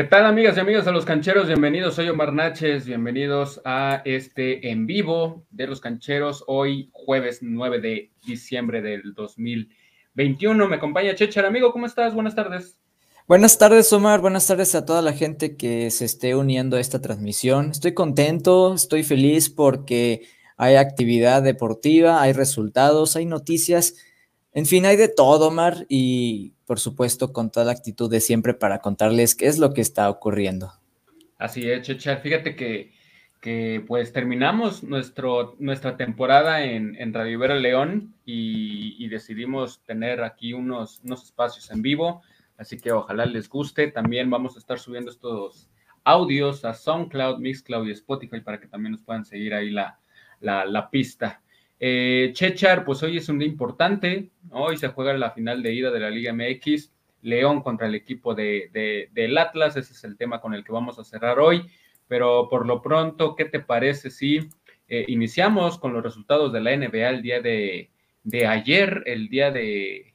¿Qué tal amigas y amigos de los cancheros? Bienvenidos, soy Omar Naches, bienvenidos a este en vivo de los cancheros, hoy jueves 9 de diciembre del 2021. Me acompaña Chechar, amigo, ¿cómo estás? Buenas tardes. Buenas tardes, Omar. Buenas tardes a toda la gente que se esté uniendo a esta transmisión. Estoy contento, estoy feliz porque hay actividad deportiva, hay resultados, hay noticias. En fin, hay de todo, Omar, y por supuesto con toda la actitud de siempre para contarles qué es lo que está ocurriendo. Así es, Chechar. Fíjate que, que pues terminamos nuestro, nuestra temporada en, en Radio Ibero León y, decidimos tener aquí unos, unos espacios en vivo, así que ojalá les guste. También vamos a estar subiendo estos audios a SoundCloud, Mixcloud y Spotify para que también nos puedan seguir ahí la, la pista. Eh, Chechar, pues hoy es un día importante. Hoy se juega la final de ida de la Liga MX. León contra el equipo de, del Atlas. Ese es el tema con el que vamos a cerrar hoy. Pero por lo pronto, ¿qué te parece si eh, iniciamos con los resultados de la NBA el día de, ayer, el día de,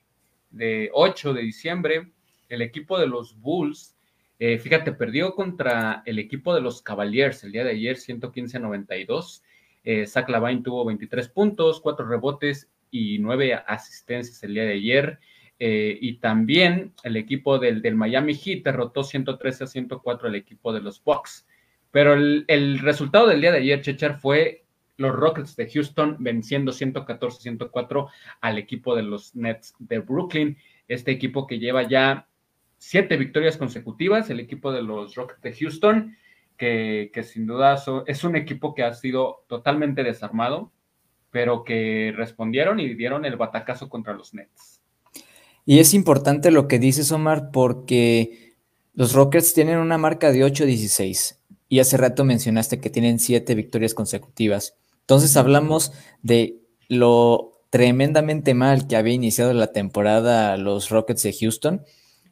8 de diciembre? El equipo de los Bulls, eh, fíjate, perdió contra el equipo de los Cavaliers el día de ayer, 115 a 92. Eh, Zach tuvo 23 puntos, 4 rebotes y 9 asistencias el día de ayer. Eh, y también el equipo del, Miami Heat derrotó 113 a 104 al equipo de los Bucks. Pero el, resultado del día de ayer, Chechar, fue los Rockets de Houston venciendo 114-104 al equipo de los Nets de Brooklyn. Este equipo que lleva ya siete victorias consecutivas, el equipo de los Rockets de Houston que, sin duda es un equipo que ha sido totalmente desarmado, pero que respondieron y dieron el batacazo contra los Nets. Y es importante lo que dices, Omar, porque los Rockets tienen una marca de 8-16 y hace rato mencionaste que tienen siete victorias consecutivas. Entonces hablamos de lo tremendamente mal que había iniciado la temporada los Rockets de Houston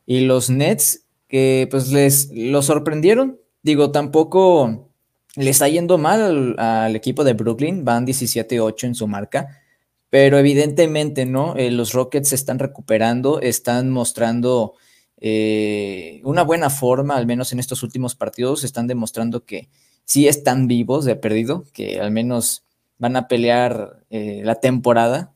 y los Nets que pues les lo sorprendieron, Digo, tampoco le está yendo mal al, equipo de Brooklyn, van 17-8 en su marca, pero evidentemente, ¿no? Eh, los Rockets se están recuperando, están mostrando eh, una buena forma, al menos en estos últimos partidos, están demostrando que sí están vivos de perdido, que al menos van a pelear eh, la temporada.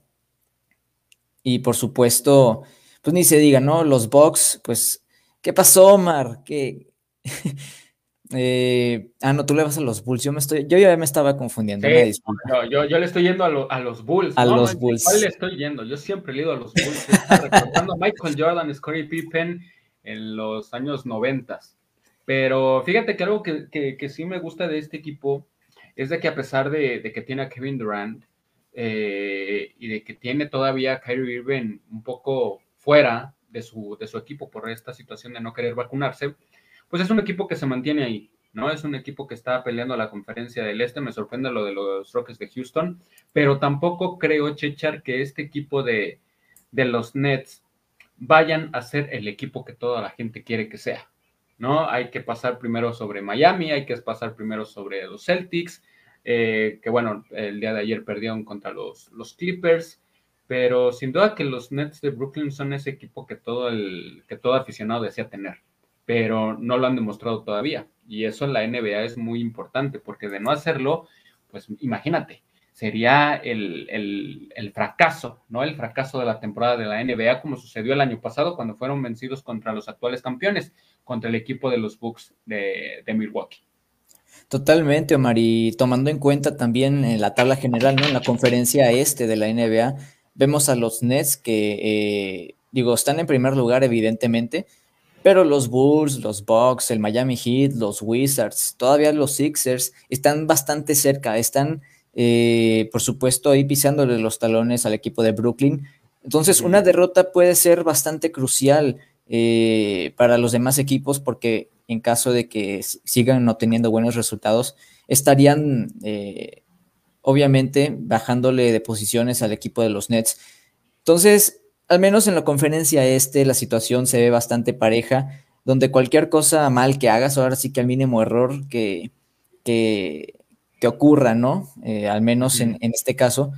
Y por supuesto, pues ni se diga, ¿no? Los Bucks, pues, ¿qué pasó, Omar? ¿Qué? Eh, ah, no, tú le vas a los Bulls. Yo me estoy, yo ya me estaba confundiendo. yo, yo, le estoy yendo a, los Bulls. A los Bulls. ¿Cuál le estoy yendo? Yo siempre he ido a los Bulls. recordando a Michael Jordan, Scottie Pippen en los años noventas. Pero fíjate que algo que, que, sí me gusta de este equipo es de que a pesar de, de que tiene a Kevin Durant eh, y de que tiene todavía a Kyrie Irving un poco fuera de su, de su equipo por esta situación de no querer vacunarse, pues es un equipo que se mantiene ahí, ¿no? Es un equipo que está peleando la conferencia del Este, me sorprende lo de los Rockets de Houston, pero tampoco creo, Chechar, que este equipo de, de los Nets vayan a ser el equipo que toda la gente quiere que sea, ¿no? Hay que pasar primero sobre Miami, hay que pasar primero sobre los Celtics, eh, que bueno, el día de ayer perdieron contra los, los Clippers, pero sin duda que los Nets de Brooklyn son ese equipo que todo, el, que todo aficionado desea tener pero no lo han demostrado todavía. Y eso en la NBA es muy importante, porque de no hacerlo, pues imagínate, sería el, fracaso, ¿no? El fracaso de la temporada de la NBA, como sucedió el año pasado cuando fueron vencidos contra los actuales campeones, contra el equipo de los Bucks de, Milwaukee. Totalmente, Omar, y tomando en cuenta también en la tabla general, ¿no? En la conferencia este de la NBA, vemos a los Nets que, eh, digo, están en primer lugar, evidentemente, pero los Bulls, los Bucks, el Miami Heat, los Wizards, todavía los Sixers están bastante cerca, están, eh, por supuesto, ahí pisándole los talones al equipo de Brooklyn. Entonces, una derrota puede ser bastante crucial eh, para los demás equipos porque en caso de que sigan no teniendo buenos resultados, estarían eh, obviamente bajándole de posiciones al equipo de los Nets. Entonces, al menos en la conferencia este, la situación se ve bastante pareja, donde cualquier cosa mal que hagas, ahora sí que al mínimo error que, que, ocurra, ¿no? Eh, al menos en, este caso,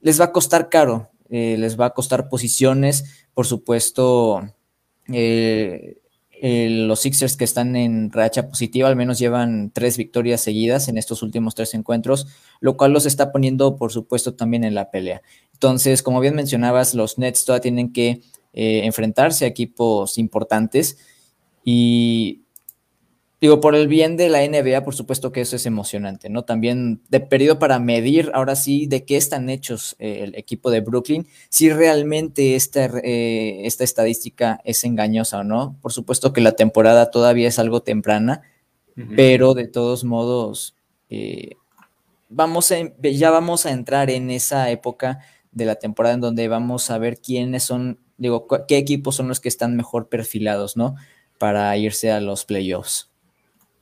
les va a costar caro, eh, les va a costar posiciones, por supuesto, eh, los Sixers que están en racha positiva, al menos llevan tres victorias seguidas en estos últimos tres encuentros, lo cual los está poniendo, por supuesto, también en la pelea. Entonces, como bien mencionabas, los Nets todavía tienen que eh, enfrentarse a equipos importantes y digo, por el bien de la NBA, por supuesto que eso es emocionante, ¿no? También de periodo para medir, ahora sí, de qué están hechos eh, el equipo de Brooklyn, si realmente esta, eh, esta estadística es engañosa o no. Por supuesto que la temporada todavía es algo temprana, pero de todos modos, eh, vamos ya vamos a entrar en esa época de la temporada en donde vamos a ver quiénes son, digo, qué equipos son los que están mejor perfilados, ¿no? Para irse a los playoffs.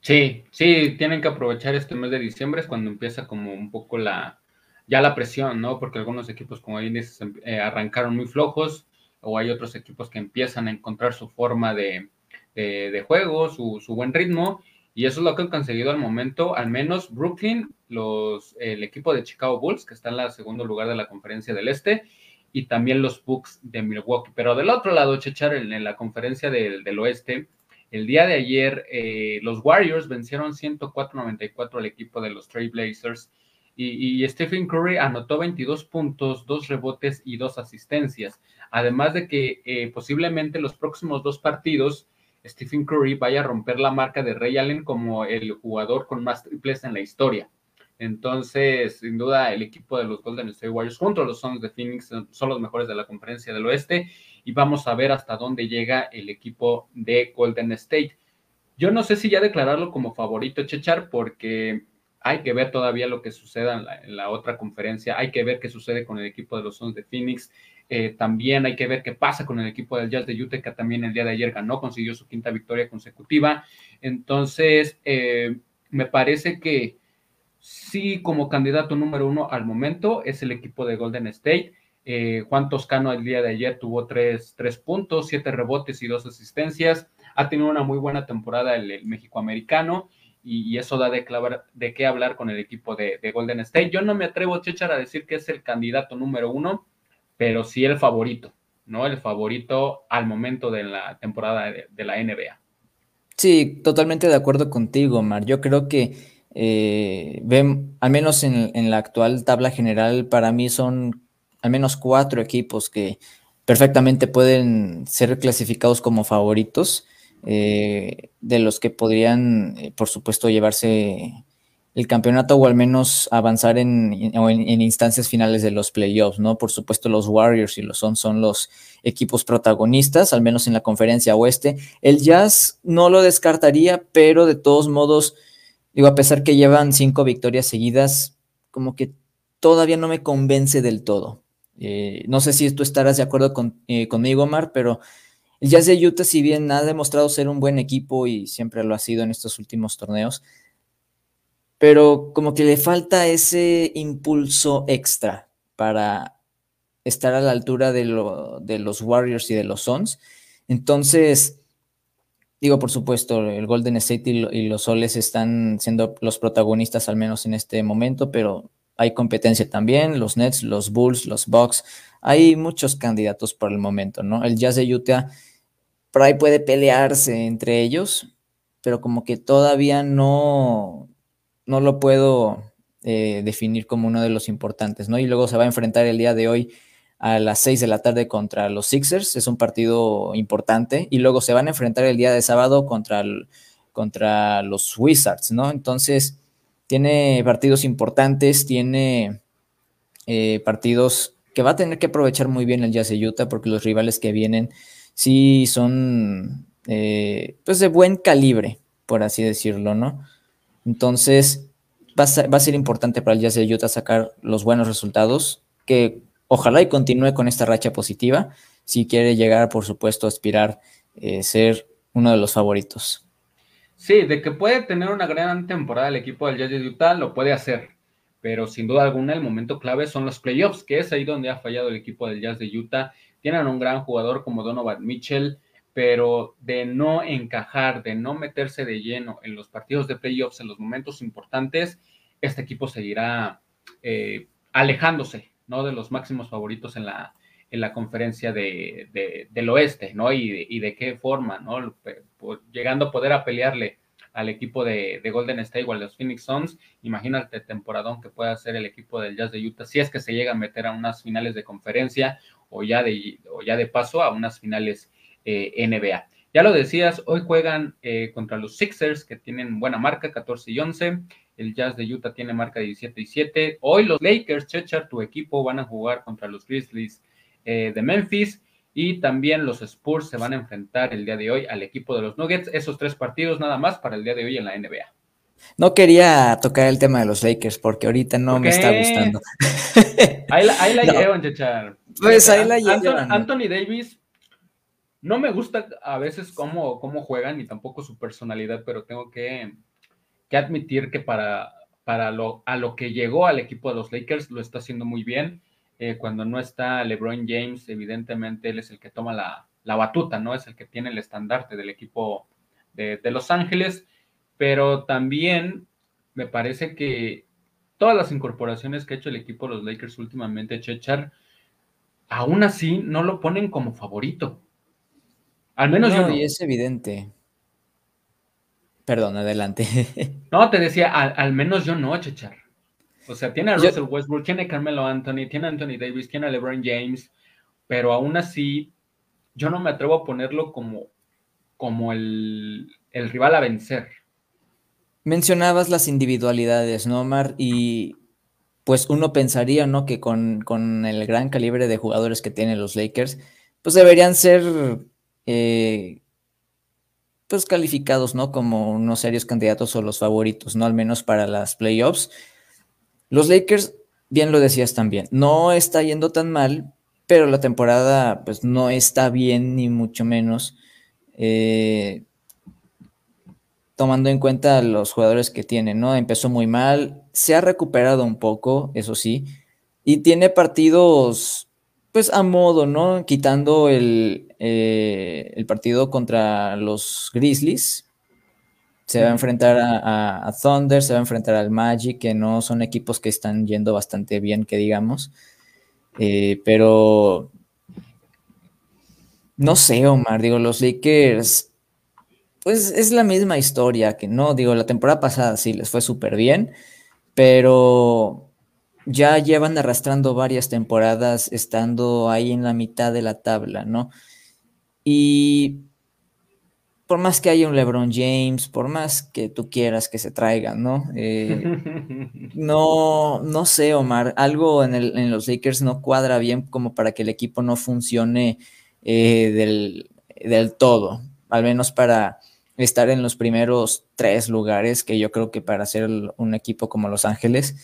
Sí, sí, tienen que aprovechar este mes de diciembre, es cuando empieza como un poco la, ya la presión, ¿no? Porque algunos equipos, como bien dices, em, eh, arrancaron muy flojos, o hay otros equipos que empiezan a encontrar su forma de, de, juego, su, su, buen ritmo, y eso es lo que han conseguido al momento, al menos Brooklyn, los, el equipo de Chicago Bulls, que está en el segundo lugar de la conferencia del Este, y también los Bucks de Milwaukee. Pero del otro lado, Chechar, en, la conferencia del, del Oeste, el día de ayer, eh, los Warriors vencieron 104-94 al equipo de los Trailblazers y, y, Stephen Curry anotó 22 puntos, dos rebotes y dos asistencias. Además de que eh, posiblemente los próximos dos partidos, Stephen Curry vaya a romper la marca de Ray Allen como el jugador con más triples en la historia. Entonces, sin duda, el equipo de los Golden State Warriors junto a los Suns de Phoenix son los mejores de la conferencia del oeste y vamos a ver hasta dónde llega el equipo de Golden State. Yo no sé si ya declararlo como favorito, Chechar, porque hay que ver todavía lo que suceda en la, otra conferencia, hay que ver qué sucede con el equipo de los Suns de Phoenix, eh, también hay que ver qué pasa con el equipo del Jazz de Utah, también el día de ayer ganó, consiguió su quinta victoria consecutiva. Entonces, eh, me parece que sí como candidato número uno al momento es el equipo de Golden State. Eh, Juan Toscano el día de ayer tuvo tres, puntos, siete rebotes y dos asistencias. Ha tenido una muy buena temporada el, el México-americano y, eso da de, de qué hablar con el equipo de, Golden State. Yo no me atrevo, Chechar, a decir que es el candidato número uno, pero sí el favorito, ¿no? El favorito al momento de la temporada de, la NBA. Sí, totalmente de acuerdo contigo, Mar. Yo creo que eh, al menos en, la actual tabla general, para mí son al menos cuatro equipos que perfectamente pueden ser clasificados como favoritos, eh, de los que podrían, eh, por supuesto, llevarse el campeonato o al menos avanzar en, en, instancias finales de los playoffs, ¿no? Por supuesto, los Warriors y los Suns son los equipos protagonistas, al menos en la conferencia oeste. El Jazz no lo descartaría, pero de todos modos Digo, a pesar que llevan cinco victorias seguidas, como que todavía no me convence del todo. Eh, no sé si tú estarás de acuerdo con, eh, conmigo, Omar, pero el Jazz de Utah, si bien ha demostrado ser un buen equipo y siempre lo ha sido en estos últimos torneos, pero como que le falta ese impulso extra para estar a la altura de, los Warriors y de los Suns. Entonces, Digo, por supuesto, el Golden State y, los Soles están siendo los protagonistas al menos en este momento, pero hay competencia también, los Nets, los Bulls, los Bucks, hay muchos candidatos por el momento, ¿no? El Jazz de Utah por ahí puede pelearse entre ellos, pero como que todavía no, no lo puedo eh, definir como uno de los importantes, ¿no? Y luego se va a enfrentar el día de hoy a las 6 de la tarde contra los Sixers, es un partido importante, y luego se van a enfrentar el día de sábado contra, contra los Wizards, ¿no? Entonces, tiene partidos importantes, tiene eh, partidos que va a tener que aprovechar muy bien el Jazz de Utah, porque los rivales que vienen sí son, eh, pues, de buen calibre, por así decirlo, ¿no? Entonces, va a, a ser importante para el Jazz de Utah sacar los buenos resultados, que Ojalá y continúe con esta racha positiva si quiere llegar, por supuesto, a aspirar eh, ser uno de los favoritos. Sí, de que puede tener una gran temporada el equipo del Jazz de Utah, lo puede hacer, pero sin duda alguna el momento clave son los playoffs, que es ahí donde ha fallado el equipo del Jazz de Utah. Tienen un gran jugador como Donovan Mitchell, pero de no encajar, de no meterse de lleno en los partidos de playoffs, en los momentos importantes, este equipo seguirá eh, alejándose ¿no? De los máximos favoritos en la, en la conferencia de, del oeste, ¿no? Y de, qué forma, ¿no? Llegando a poder a pelearle al equipo de, Golden State o a los Phoenix Suns, imagínate el temporadón que puede hacer el equipo del Jazz de Utah si es que se llega a meter a unas finales de conferencia o ya de, o ya de paso a unas finales eh, NBA. Ya lo decías, hoy juegan eh, contra los Sixers, que tienen buena marca, 14 y 11. El Jazz de Utah tiene marca 17 y 7. Hoy los Lakers, Chechar, tu equipo, van a jugar contra los Grizzlies eh, de Memphis. Y también los Spurs se van a enfrentar el día de hoy al equipo de los Nuggets. Esos tres partidos nada más para el día de hoy en la NBA. No quería tocar el tema de los Lakers porque ahorita no me está gustando. ahí la, ahí llevan, Chechar. Pues ahí la llevan. Anthony Davis no me gusta a veces cómo, cómo juegan ni tampoco su personalidad, pero tengo que, admitir que para, para lo, a lo que llegó al equipo de los Lakers lo está haciendo muy bien. Eh, cuando no está LeBron James, evidentemente él es el que toma la, batuta, ¿no? Es el que tiene el estandarte del equipo de, de Los Ángeles, pero también me parece que todas las incorporaciones que ha hecho el equipo de los Lakers últimamente, Chechar, aún así no lo ponen como favorito. Al menos yo. Y es evidente. Perdón, adelante. no, te decía, al, menos yo no, Chechar. O sea, tiene a Russell Westbrook, tiene a Carmelo Anthony, tiene a Anthony Davis, tiene a LeBron James, pero aún así, yo no me atrevo a ponerlo como, como el, rival a vencer. Mencionabas las individualidades, ¿no, Omar? Y pues uno pensaría, ¿no? Que con, con, el gran calibre de jugadores que tienen los Lakers, pues deberían ser eh, pues calificados, ¿no? Como unos serios candidatos o los favoritos, ¿no? Al menos para las playoffs. Los Lakers, bien lo decías también, no está yendo tan mal, pero la temporada pues no está bien ni mucho menos. Eh, tomando en cuenta los jugadores que tiene, ¿no? Empezó muy mal, se ha recuperado un poco, eso sí, y tiene partidos pues a modo, ¿no? Quitando el, eh, el partido contra los Grizzlies. Se va a enfrentar a, Thunder, se va a enfrentar al Magic, que no son equipos que están yendo bastante bien, que digamos. Eh, pero no sé, Omar, digo, los Lakers, pues es la misma historia que no, digo, la temporada pasada sí les fue súper bien, pero ya llevan arrastrando varias temporadas estando ahí en la mitad de la tabla, ¿no? Y por más que haya un LeBron James, por más que tú quieras que se traigan, ¿no? Eh, no, no sé, Omar, algo en, los Lakers no cuadra bien como para que el equipo no funcione eh, del, del todo, al menos para estar en los primeros tres lugares, que yo creo que para ser un equipo como Los Ángeles,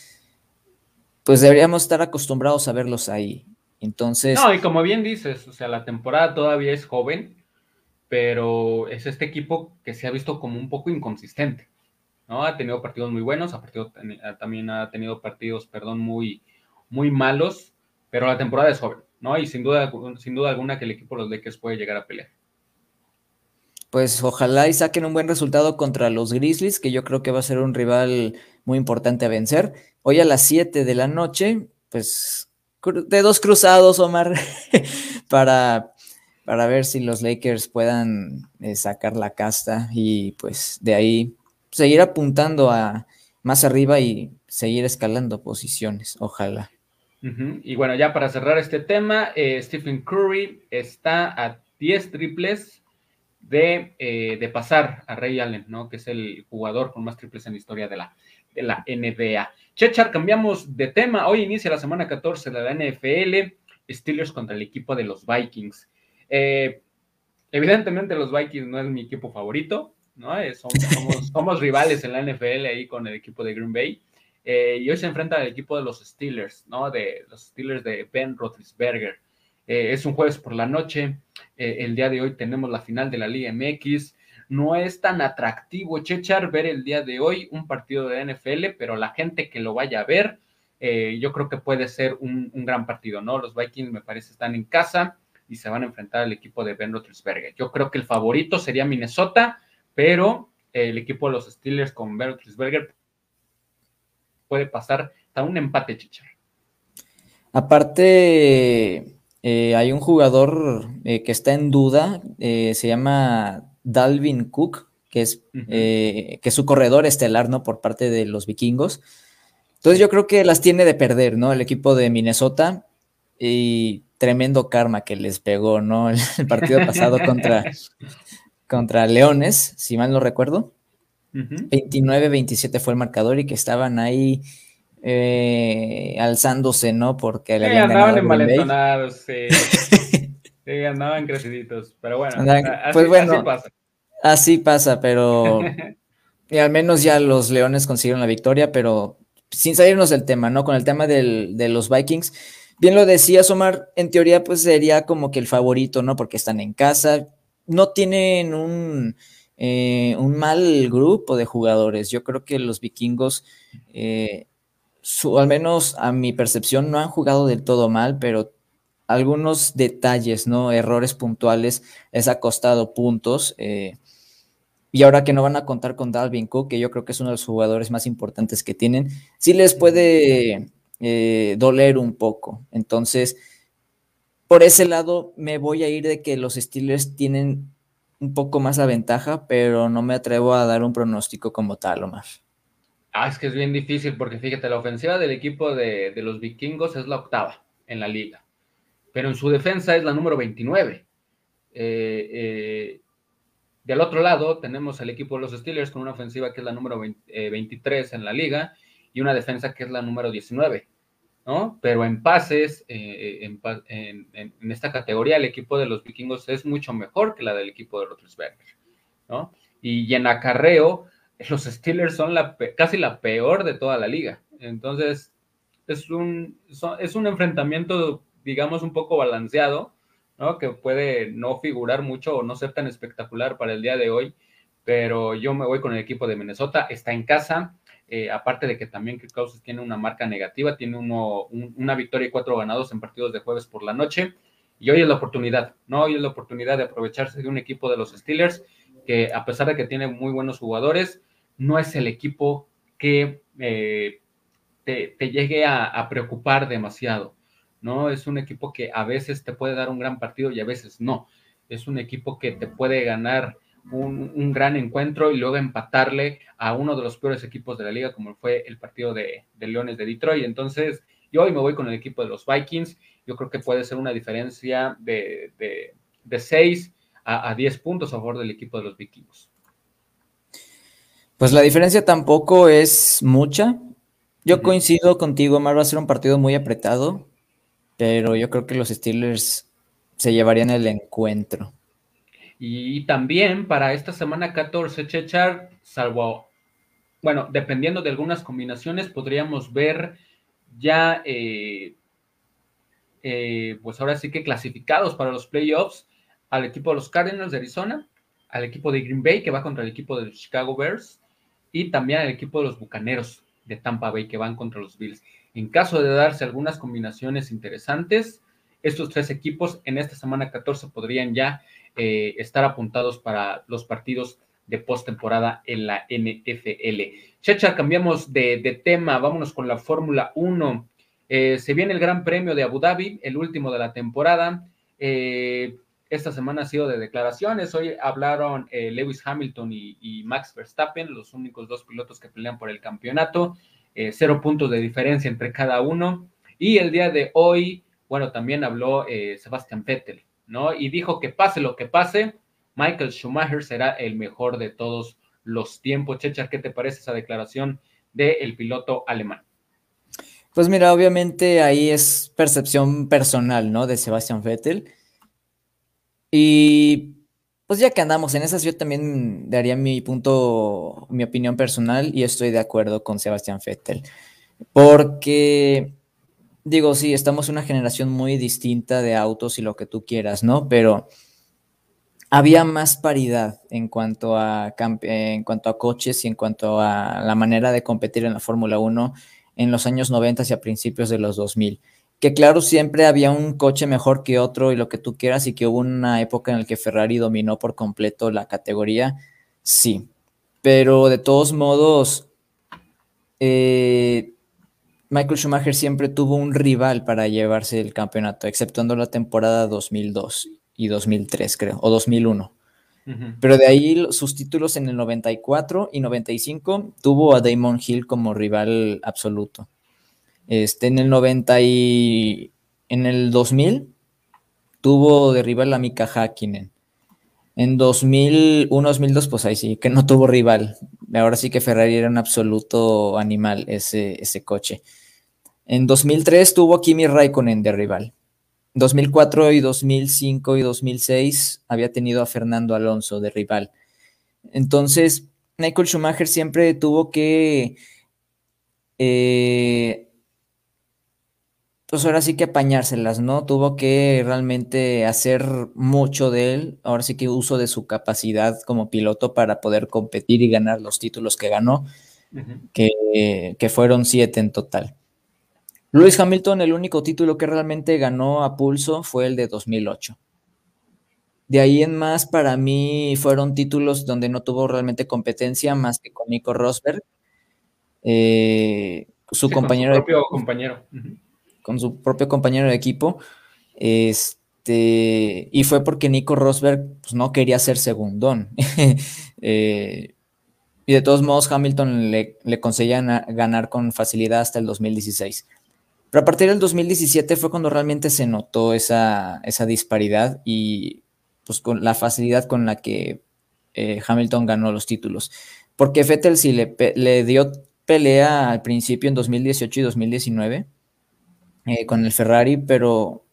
pues deberíamos estar acostumbrados a verlos ahí. Entonces. No, y como bien dices, o sea, la temporada todavía es joven, pero es este equipo que se ha visto como un poco inconsistente. ¿no? Ha tenido partidos muy buenos, ha partido, también ha tenido partidos, perdón, muy, muy malos, pero la temporada es joven, ¿no? Y sin duda, sin duda alguna que el equipo de los Lakers puede llegar a pelear. Pues ojalá y saquen un buen resultado contra los Grizzlies, que yo creo que va a ser un rival muy importante a vencer. Hoy a las 7 de la noche, pues de dos cruzados, Omar, para, para ver si los Lakers puedan eh, sacar la casta y pues de ahí seguir apuntando a más arriba y seguir escalando posiciones, ojalá. Y bueno, ya para cerrar este tema, eh, Stephen Curry está a 10 triples de, eh, de, pasar a Ray Allen, ¿no? Que es el jugador con más triples en la historia de la, de la NBA. Chechar, cambiamos de tema. Hoy inicia la semana 14 de la NFL. Steelers contra el equipo de los Vikings. Eh, evidentemente los Vikings no es mi equipo favorito, ¿no? Eh, somos, rivales en la NFL ahí con el equipo de Green Bay. Eh, y hoy se enfrenta al equipo de los Steelers, ¿no? De los Steelers de Ben Roethlisberger. es un jueves por la noche. el día de hoy tenemos la final de la Liga MX no es tan atractivo, Chechar, ver el día de hoy un partido de NFL, pero la gente que lo vaya a ver, eh, yo creo que puede ser un, gran partido, ¿no? Los Vikings me parece están en casa y se van a enfrentar al equipo de Ben Roethlisberger. Yo creo que el favorito sería Minnesota, pero el equipo de los Steelers con Ben Roethlisberger puede pasar hasta un empate, Chechar. Aparte, eh, hay un jugador eh, que está en duda, se llama Dalvin Cook, que es, que es su corredor estelar, ¿no? Por parte de los vikingos. Entonces yo creo que las tiene de perder, ¿no? El equipo de Minnesota y tremendo karma que les pegó, ¿no? El, partido pasado contra, contra Leones, si mal no recuerdo. 29-27 fue el marcador y que estaban ahí eh, alzándose, ¿no? Porque le habían andaban envalentonados, sí. sí, andaban creciditos, pero bueno, pues bueno, así pasa. Así pasa, pero y al menos ya los Leones consiguieron la victoria, pero sin salirnos del tema, ¿no? Con el tema de los Vikings, bien lo decías, Omar, en teoría pues sería como que el favorito, ¿no? Porque están en casa, no tienen un, eh, un mal grupo de jugadores. Yo creo que los vikingos, eh, al menos a mi percepción, no han jugado del todo mal, pero algunos detalles, ¿no? Errores puntuales les ha costado puntos. Eh, y ahora que no van a contar con Dalvin Cook, que yo creo que es uno de los jugadores más importantes que tienen, sí les puede eh, doler un poco. Entonces, por ese lado, me voy a ir de que los Steelers tienen un poco más la ventaja, pero no me atrevo a dar un pronóstico como tal, Omar. Ah, es que es bien difícil porque fíjate, la ofensiva del equipo de, los vikingos es la octava en la liga, pero en su defensa es la número 29. Eh, eh, del otro lado tenemos al equipo de los Steelers con una ofensiva que es la número 23 en la liga y una defensa que es la número 19, ¿no? Pero en pases, eh, en, esta categoría, el equipo de los vikingos es mucho mejor que la del equipo de Roethlisberger, ¿no? Y, en acarreo, los Steelers son casi la peor de toda la liga. Entonces, es un, es un enfrentamiento, digamos, un poco balanceado, ¿no? Que puede no figurar mucho o no ser tan espectacular para el día de hoy, pero yo me voy con el equipo de Minnesota, está en casa, eh, aparte de que también Kirk tiene una marca negativa, tiene una victoria y cuatro ganados en partidos de jueves por la noche. Y hoy es la oportunidad, ¿no? Hoy es la oportunidad de aprovecharse de un equipo de los Steelers que a pesar de que tiene muy buenos jugadores, no es el equipo que eh, te, llegue a, preocupar demasiado, ¿no? Es un equipo que a veces te puede dar un gran partido y a veces no. Es un equipo que te puede ganar un, gran encuentro y luego empatarle a uno de los peores equipos de la liga, como fue el partido de, Leones de Detroit. Entonces, yo hoy me voy con el equipo de los Vikings. Yo creo que puede ser una diferencia de, de, 6 a, 10 puntos a favor del equipo de los Vikings. Pues la diferencia tampoco es mucha. Yo coincido contigo, Mar, va a ser un partido muy apretado, pero yo creo que los Steelers se llevarían el encuentro. Y también para esta semana 14, Chechar, salvo, bueno, dependiendo de algunas combinaciones, podríamos ver ya, eh, eh, pues ahora sí que clasificados para los playoffs al equipo de los Cardinals de Arizona, al equipo de Green Bay que va contra el equipo de los Chicago Bears y también al equipo de los Bucaneros de Tampa Bay que van contra los Bills. En caso de darse algunas combinaciones interesantes, estos tres equipos en esta semana 14 podrían ya eh, estar apuntados para los partidos de postemporada en la NFL. Checha, cambiamos de, tema, vámonos con la Fórmula 1. Eh, se viene el Gran Premio de Abu Dhabi, el último de la temporada. Eh, esta semana ha sido de declaraciones. Hoy hablaron Lewis Hamilton y, Max Verstappen, los únicos dos pilotos que pelean por el campeonato. cero puntos de diferencia entre cada uno. Y el día de hoy, bueno, también habló Sebastian Vettel. ¿no? Y dijo que pase lo que pase, Michael Schumacher será el mejor de todos los tiempos. Chechar, ¿qué te parece esa declaración del piloto alemán? Pues mira, obviamente ahí es percepción personal, ¿no? De Sebastian Vettel. Y pues ya que andamos en esas, yo también daría mi punto, mi opinión personal y estoy de acuerdo con Sebastian Vettel. Porque digo, sí, estamos en una generación muy distinta de autos y lo que tú quieras, ¿no? Pero había más paridad en cuanto a, en cuanto a coches y en cuanto a la manera de competir en la Fórmula 1 en los años 90 y a principios de los 2000. Que claro, siempre había un coche mejor que otro y lo que tú quieras y que hubo una época en la que Ferrari dominó por completo la categoría, sí. Pero de todos modos, eh, Michael Schumacher siempre tuvo un rival para llevarse el campeonato, exceptuando la temporada 2002 y 2003, creo, o 2001. Pero de ahí sus títulos en el 94 y 95 tuvo a Damon Hill como rival absoluto. Este, en el 90 y en el 2000 tuvo de rival a Mika Hakkinen. En 2001-2002, pues ahí sí, que no tuvo rival. Ahora sí que Ferrari era un absoluto animal ese, coche. En 2003 tuvo Kimi Raikkonen de rival. 2004 y 2005 y 2006 había tenido a Fernando Alonso de rival. Entonces, Michael Schumacher siempre tuvo que, eh, pues ahora sí que apañárselas, ¿no? Tuvo que realmente hacer mucho de él, ahora sí que uso de su capacidad como piloto para poder competir y ganar los títulos que ganó, que, que fueron siete en total. Lewis Hamilton, el único título que realmente ganó a pulso fue el de 2008. De ahí en más, para mí fueron títulos donde no tuvo realmente competencia más que con Nico Rosberg, eh, su compañero. Con su propio compañero. Con su propio compañero de equipo. Este, y fue porque Nico Rosberg pues, no quería ser segundón. Eh, y de todos modos, Hamilton le, le conseguía ganar con facilidad hasta el 2016. Pero a partir del 2017 fue cuando realmente se notó esa, disparidad y pues con la facilidad con la que eh, Hamilton ganó los títulos. Porque Vettel sí le, le, dio pelea al principio en 2018 y 2019 eh, con el Ferrari, pero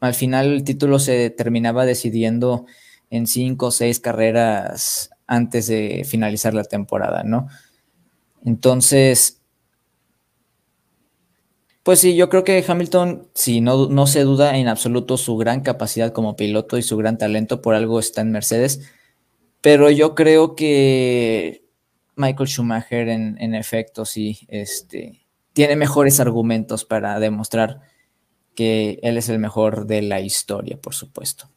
al final el título se terminaba decidiendo en cinco o seis carreras antes de finalizar la temporada, ¿no? Entonces, pues sí, yo creo que Hamilton, sí, no, no se duda en absoluto su gran capacidad como piloto y su gran talento, por algo está en Mercedes, pero yo creo que Michael Schumacher en, efecto sí, este, tiene mejores argumentos para demostrar que él es el mejor de la historia, por supuesto.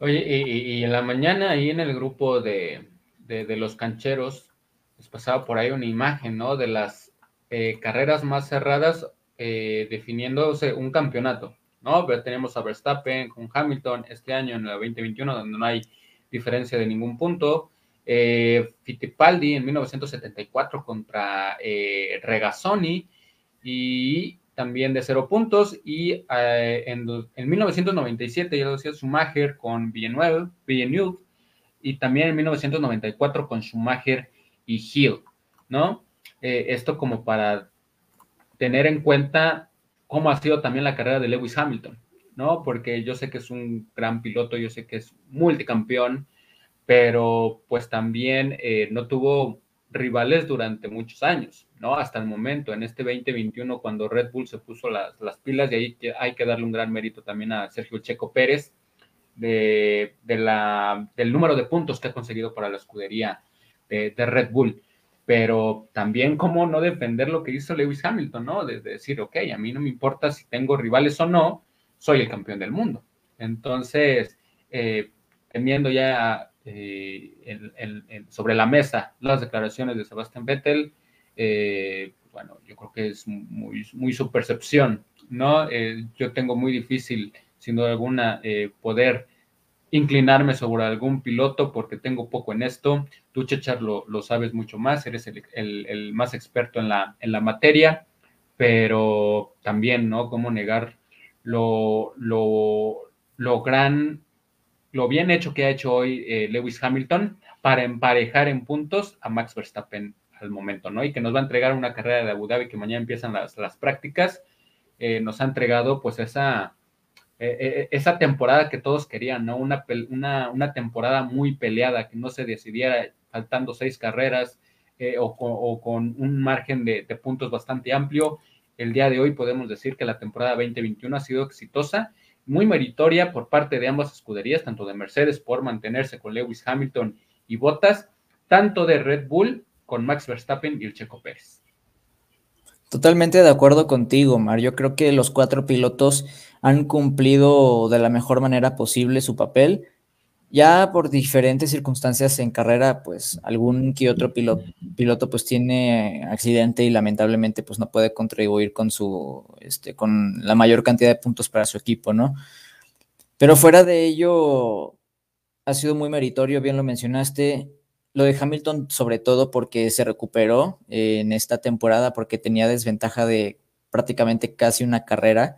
Oye, y, en la mañana ahí en el grupo de, los cancheros, les pasaba por ahí una imagen, ¿no? De las eh, carreras más cerradas eh, definiéndose un campeonato, ¿no? Pero tenemos a Verstappen con Hamilton este año en el 2021, donde no hay diferencia de ningún punto. Eh, Fittipaldi en 1974 contra eh, Regazzoni y también de cero puntos. Y eh, en, 1997, ya lo decía, Schumacher con Villeneuve, Villeneuve y también en 1994 con Schumacher y Hill, ¿no? esto como para tener en cuenta cómo ha sido también la carrera de Lewis Hamilton, ¿no? Porque yo sé que es un gran piloto, yo sé que es multicampeón, pero pues también eh, no tuvo rivales durante muchos años, ¿no? Hasta el momento, en este 2021, cuando Red Bull se puso las, pilas, y ahí hay que darle un gran mérito también a Sergio Checo Pérez, de, la, del número de puntos que ha conseguido para la escudería de Red Bull pero también cómo no defender lo que hizo Lewis Hamilton, ¿no? De, decir, ok, a mí no me importa si tengo rivales o no, soy el campeón del mundo. Entonces, eh, teniendo ya eh, sobre la mesa las declaraciones de Sebastián Vettel, eh, bueno, yo creo que es muy, muy su percepción, ¿no? yo tengo muy difícil, sin duda alguna, poder inclinarme sobre algún piloto porque tengo poco en esto. Tú, Chechar, lo, sabes mucho más, eres el, más experto en la, en la materia, pero también, ¿no? Cómo negar lo, lo, gran, lo bien hecho que ha hecho hoy eh, Lewis Hamilton para emparejar en puntos a Max Verstappen al momento, ¿no? Y que nos va a entregar una carrera de Abu Dhabi que mañana empiezan las, las prácticas. Eh, nos ha entregado pues esa eh, esa temporada que todos querían, ¿no? Una, una, temporada muy peleada, que no se decidiera faltando seis carreras eh, o, con, un margen de, puntos bastante amplio. El día de hoy podemos decir que la temporada 2021 ha sido exitosa, muy meritoria por parte de ambas escuderías, tanto de Mercedes por mantenerse con Lewis Hamilton y Bottas, tanto de Red Bull con Max Verstappen y el Checo Pérez. Totalmente de acuerdo contigo, Mar. Yo creo que los cuatro pilotos han cumplido de la mejor manera posible su papel. Ya por diferentes circunstancias en carrera, pues algún que otro piloto, piloto pues tiene accidente y lamentablemente pues no puede contribuir con su, este, con la mayor cantidad de puntos para su equipo, ¿no? Pero fuera de ello, ha sido muy meritorio, bien lo mencionaste. Lo de Hamilton, sobre todo porque se recuperó en esta temporada, porque tenía desventaja de prácticamente casi una carrera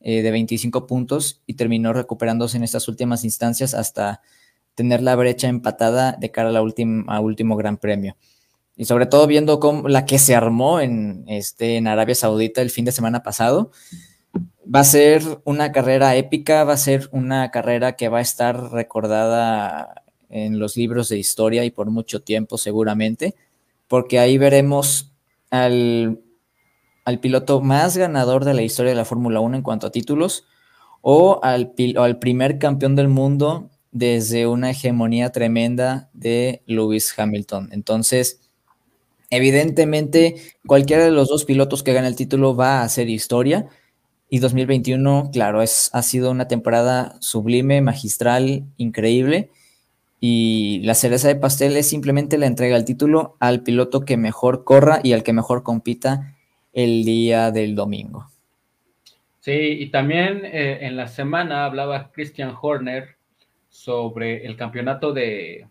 eh, de 25 puntos y terminó recuperándose en estas últimas instancias hasta tener la brecha empatada de cara a la última, último Gran Premio. Y sobre todo viendo cómo, la que se armó en, este, en Arabia Saudita el fin de semana pasado, va a ser una carrera épica, va a ser una carrera que va a estar recordada en los libros de historia y por mucho tiempo seguramente, porque ahí veremos al al piloto más ganador de la historia de la Fórmula 1 en cuanto a títulos o al, al, primer campeón del mundo desde una hegemonía tremenda de Lewis Hamilton. Entonces, evidentemente, cualquiera de los dos pilotos que gane el título va a hacer historia. Y 2021, claro, es, ha sido una temporada sublime, magistral, increíble. Y la cereza de pastel es simplemente la entrega del título al piloto que mejor corra y al que mejor compita el día del domingo. Sí, y también eh, en la semana hablaba Christian Horner sobre el campeonato de,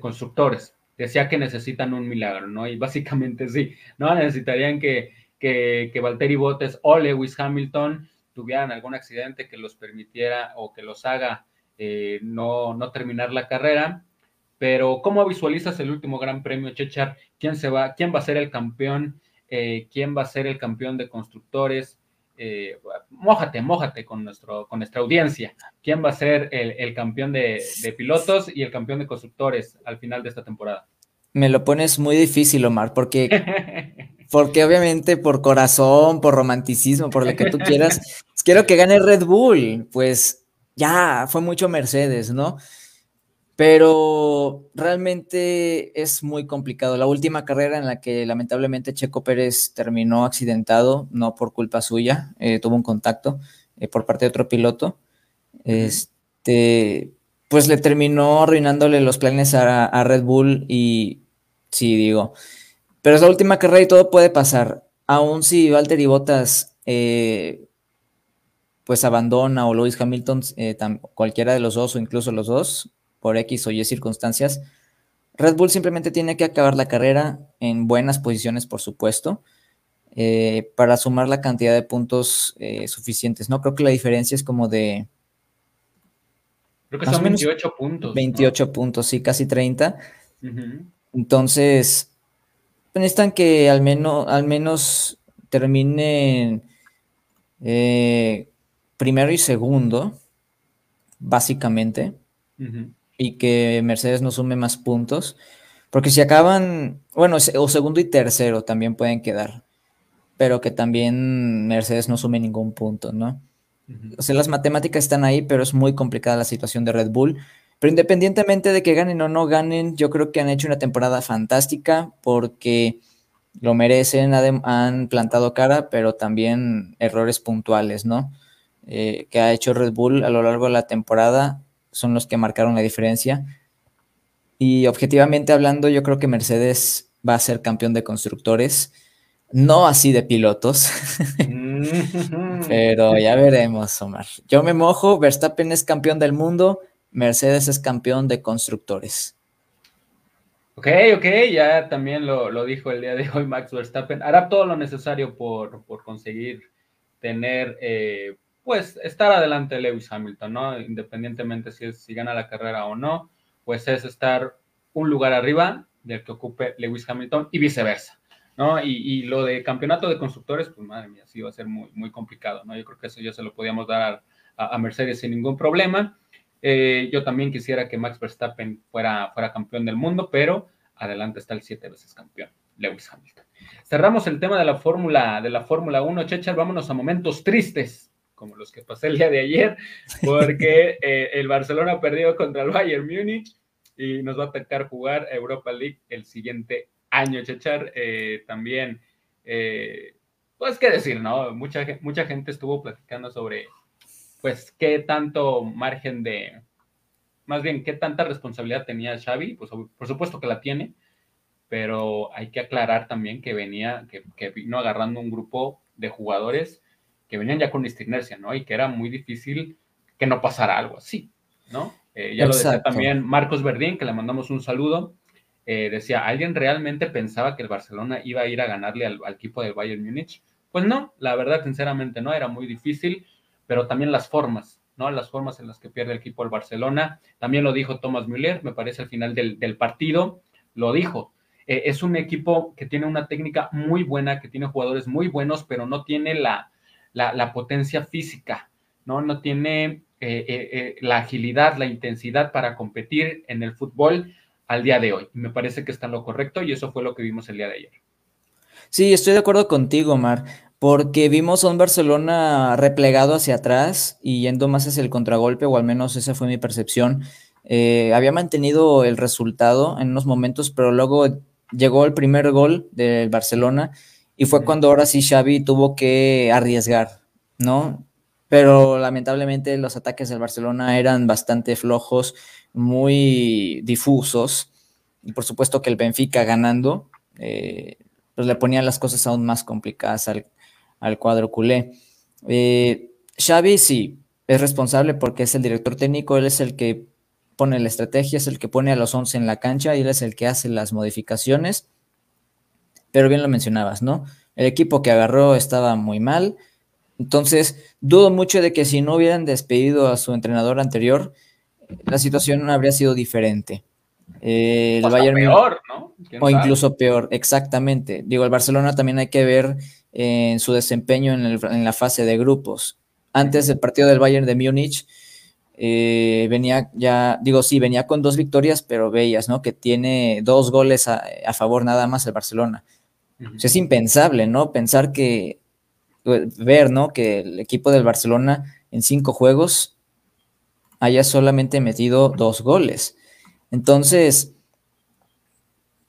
constructores. Decía que necesitan un milagro, ¿no? Y básicamente sí, ¿no? Necesitarían que, que, que Valtteri Bottas o Lewis Hamilton tuvieran algún accidente que los permitiera o que los haga eh, no, no terminar la carrera. Pero, ¿cómo visualizas el último Gran Premio, Chechar? ¿Quién se va, quién va a ser el campeón? Eh, quién va a ser el campeón de constructores. Eh, mójate, mójate con, nuestro, con nuestra audiencia. ¿Quién va a ser el, campeón de, pilotos y el campeón de constructores al final de esta temporada? Me lo pones muy difícil, Omar, porque, porque obviamente por corazón, por romanticismo, por lo que tú quieras, quiero que gane Red Bull. Pues ya, fue mucho Mercedes, ¿no? Pero realmente es muy complicado. La última carrera en la que lamentablemente Checo Pérez terminó accidentado, no por culpa suya, eh, tuvo un contacto eh, por parte de otro piloto, este, pues le terminó arruinándole los planes a, Red Bull y sí, digo, pero es la última carrera y todo puede pasar. Aún si Valtteri Bottas eh, pues abandona o Lewis Hamilton, cualquiera de los dos o incluso los dos, por X o Y circunstancias, Red Bull simplemente tiene que acabar la carrera en buenas posiciones, por supuesto, eh, para sumar la cantidad de puntos eh, suficientes. No creo que la diferencia es como de. Creo que son 28 puntos. 28 puntos, sí, casi 30. Entonces, necesitan que al menos, al menos terminen eh, primero y segundo, básicamente y que Mercedes no sume más puntos. Porque si acaban, bueno, o segundo y tercero también pueden quedar, pero que también Mercedes no sume ningún punto, ¿no? O sea, las matemáticas están ahí, pero es muy complicada la situación de Red Bull. Pero independientemente de que ganen o no ganen, yo creo que han hecho una temporada fantástica porque lo merecen, han plantado cara, pero también errores puntuales, ¿no? Eh, que ha hecho Red Bull a lo largo de la temporada son los que marcaron la diferencia. Y objetivamente hablando, yo creo que Mercedes va a ser campeón de constructores, no así de pilotos, pero ya veremos, Omar. Yo me mojo, Verstappen es campeón del mundo, Mercedes es campeón de constructores. Ok, ok, ya también lo, dijo el día de hoy Max Verstappen. Hará todo lo necesario por, conseguir tener eh, pues estar adelante de Lewis Hamilton, ¿no? Independientemente si, si gana la carrera o no, pues es estar un lugar arriba del que ocupe Lewis Hamilton y viceversa, ¿no? Y, lo de campeonato de constructores, pues madre mía, sí va a ser muy, muy complicado, ¿no? Yo creo que eso ya se lo podíamos dar a, Mercedes sin ningún problema. Eh, yo también quisiera que Max Verstappen fuera, fuera campeón del mundo, pero adelante está el siete veces campeón, Lewis Hamilton. Cerramos el tema de la Fórmula de la Fórmula 1, Chechar, vámonos a momentos tristes como los que pasé el día de ayer, porque eh, el Barcelona perdió contra el Bayern Múnich y nos va a tocar jugar Europa League el siguiente año, Chechar. Eh, también, eh, pues, qué decir, ¿no? Mucha, mucha gente estuvo platicando sobre, pues, qué tanto margen de, más bien, qué tanta responsabilidad tenía Xavi, pues por supuesto que la tiene, pero hay que aclarar también que venía, que, vino agarrando un grupo de jugadores que venían ya con esta inercia, ¿no? Y que era muy difícil que no pasara algo así, ¿no? Eh, ya lo decía también Marcos Verdín, que le mandamos un saludo, eh, decía, ¿alguien realmente pensaba que el Barcelona iba a ir a ganarle al, al equipo del Bayern Múnich? Pues no, la verdad, sinceramente no, era muy difícil, pero también las formas, ¿no? Las formas en las que pierde el equipo el Barcelona. También lo dijo Thomas Müller, me parece al final del, del partido, lo dijo. Eh, es un equipo que tiene una técnica muy buena, que tiene jugadores muy buenos, pero no tiene la, la, potencia física, ¿no? No tiene eh, eh, la agilidad, la intensidad para competir en el fútbol al día de hoy. Me parece que está en lo correcto y eso fue lo que vimos el día de ayer. Sí, estoy de acuerdo contigo, Mar, porque vimos a un Barcelona replegado hacia atrás y yendo más hacia el contragolpe, o al menos esa fue mi percepción. había mantenido el resultado en unos momentos, pero luego llegó el primer gol del Barcelona y fue cuando ahora sí Xavi tuvo que arriesgar, ¿no? Pero lamentablemente los ataques del Barcelona eran bastante flojos, muy difusos. Y por supuesto que el Benfica ganando, eh, pues le ponía las cosas aún más complicadas al, al cuadro culé. Eh, Xavi sí, es responsable porque es el director técnico, él es el que pone la estrategia, es el que pone a los 11 en la cancha y él es el que hace las modificaciones. Pero bien lo mencionabas, ¿no? El equipo que agarró estaba muy mal. Entonces, dudo mucho de que si no hubieran despedido a su entrenador anterior, la situación no habría sido diferente. el Bayern peor, ¿no? O incluso peor, exactamente. Digo, el Barcelona también hay que ver en su desempeño en, en la fase de grupos. Antes del partido del Bayern de Múnich, eh, venía ya, digo, sí, venía con dos victorias, pero veías, ¿no? Que tiene dos goles a, favor nada más el Barcelona. Es impensable, ¿no? Pensar que, eh, ver, ¿no? Que el equipo del Barcelona en cinco juegos haya solamente metido dos goles. Entonces,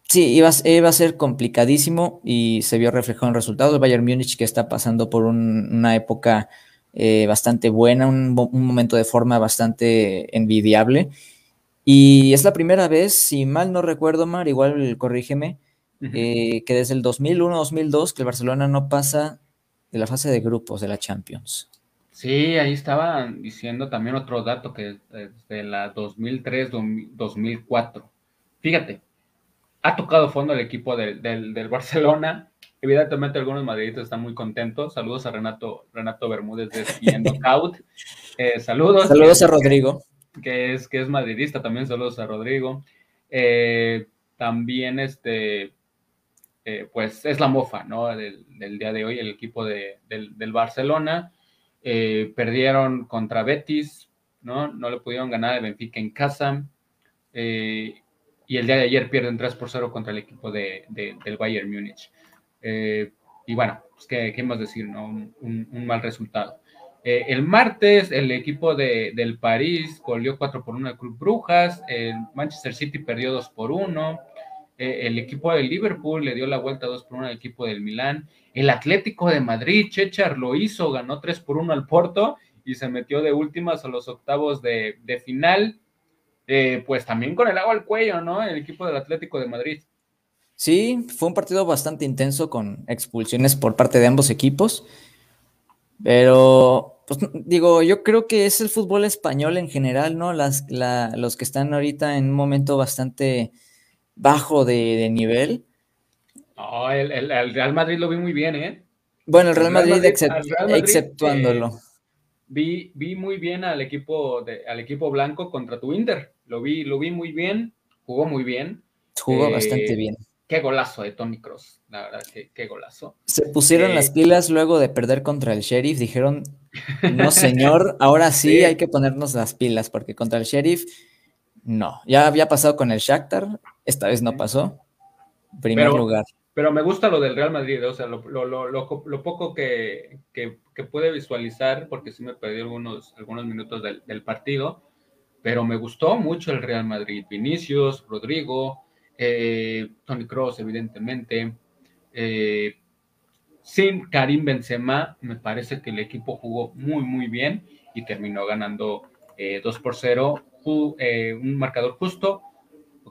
sí, iba, a ser complicadísimo y se vio reflejado en el resultado. El Bayern Múnich que está pasando por una época eh, bastante buena, un, momento de forma bastante envidiable. Y es la primera vez, si mal no recuerdo, Mar, igual corrígeme, eh, que desde el 2001-2002 que el Barcelona no pasa de la fase de grupos de la Champions. Sí, ahí estaba diciendo también otro dato que desde la 2003-2004. Fíjate, ha tocado fondo el equipo del, del Barcelona Evidentemente algunos madridistas están muy contentos. Saludos a Renato, Renato Bermúdez de Knockout. Eh, saludos. Saludos a Rodrigo. Que es, que es madridista también. Saludos a Rodrigo. Eh, también este, eh, pues es la mofa, ¿no? Del, día de hoy, el equipo de, del, Barcelona. perdieron contra Betis, ¿no? No le pudieron ganar el Benfica en casa. y el día de ayer pierden 3 por 0 contra el equipo de, del Bayern Múnich. Eh, y bueno, pues, ¿qué, más decir? No? Un, mal resultado. Eh, el martes, el equipo de, del París goleó 4 por 1 al Club Brujas. El Manchester City perdió 2 por 1. Eh, el equipo del Liverpool le dio la vuelta 2 por 1 al equipo del Milán. El Atlético de Madrid, Chechar lo hizo, ganó 3 por 1 al Porto y se metió de últimas a los octavos de, final. pues también con el agua al cuello, ¿no? El equipo del Atlético de Madrid. Sí, fue un partido bastante intenso con expulsiones por parte de ambos equipos. Pero, pues digo, yo creo que es el fútbol español en general, ¿no? Las, los que están ahorita en un momento bastante bajo de, nivel. No, el, Real Madrid lo vi muy bien, ¿eh? Bueno, el Real, Madrid, exceptuándolo. Eh, vi, vi muy bien al equipo, de, al equipo blanco contra tu Inter. Lo vi, lo vi muy bien, jugó muy bien. Jugó bastante eh, bien qué golazo de Tony Cross, la verdad, que qué golazo. Se pusieron las eh, pilas luego de perder contra el Sheriff, dijeron, no señor, ahora sí, hay que ponernos las pilas, porque contra el Sheriff, no, ya había pasado con el Shakhtar, esta vez no pasó, primer lugar. Pero me gusta lo del Real Madrid, o sea, lo, poco que, puede visualizar, porque sí me perdí algunos, algunos minutos del, del partido, pero me gustó mucho el Real Madrid, Vinicius, Rodrigo, eh, Tony Cross, evidentemente. Eh, sin Karim Benzema, me parece que el equipo jugó muy, muy bien y terminó ganando 2 eh, por 0 eh, un marcador justo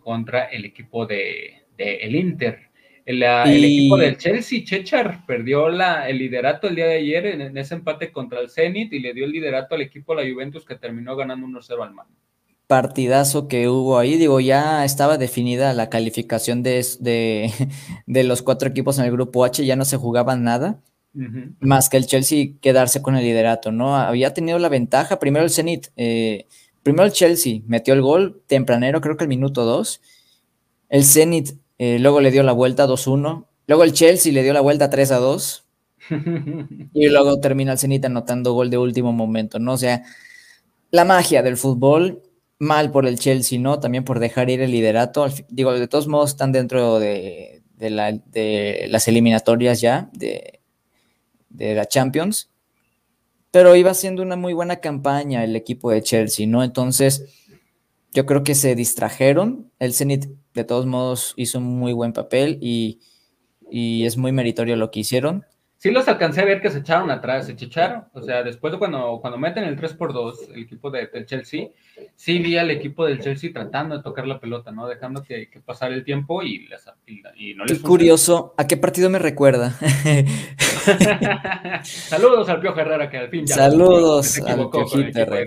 contra el equipo de, el Inter. El, equipo del Chelsea, Chechar, perdió la, el liderato el día de ayer en, ese empate contra el Zenit y le dio el liderato al equipo de la Juventus que terminó ganando 1-0 al mano. Partidazo que hubo ahí, digo, ya estaba definida la calificación de, de, los cuatro equipos en el grupo H, ya no se jugaba nada, más que el Chelsea quedarse con el liderato, ¿no? Había tenido la ventaja, primero el Zenit, eh, primero el Chelsea metió el gol tempranero, creo que el minuto 2, el Zenit eh, luego le dio la vuelta 2-1. Luego el Chelsea le dio la vuelta 3-2. y luego termina el Zenit anotando gol de último momento, ¿no? O sea, la magia del fútbol, mal por el Chelsea, ¿no? También por dejar ir el liderato. Digo, de todos modos están dentro de, las eliminatorias ya de, de la Champions. Pero iba siendo una muy buena campaña el equipo de Chelsea, ¿no? Entonces, yo creo que se distrajeron. El Zenit de todos modos hizo un muy buen papel y, es muy meritorio lo que hicieron. Sí los alcancé a ver que se echaron atrás, se chicharon. O sea, después de cuando, cuando meten el 3 por 2 el equipo de, del Chelsea, sí vi al equipo del Chelsea tratando de tocar la pelota, ¿no? Dejando que, que pasara el tiempo y, y, no les Qué curioso, ¿a qué partido me recuerda? Saludos al Pio Herrera, que al fin ya Saludos al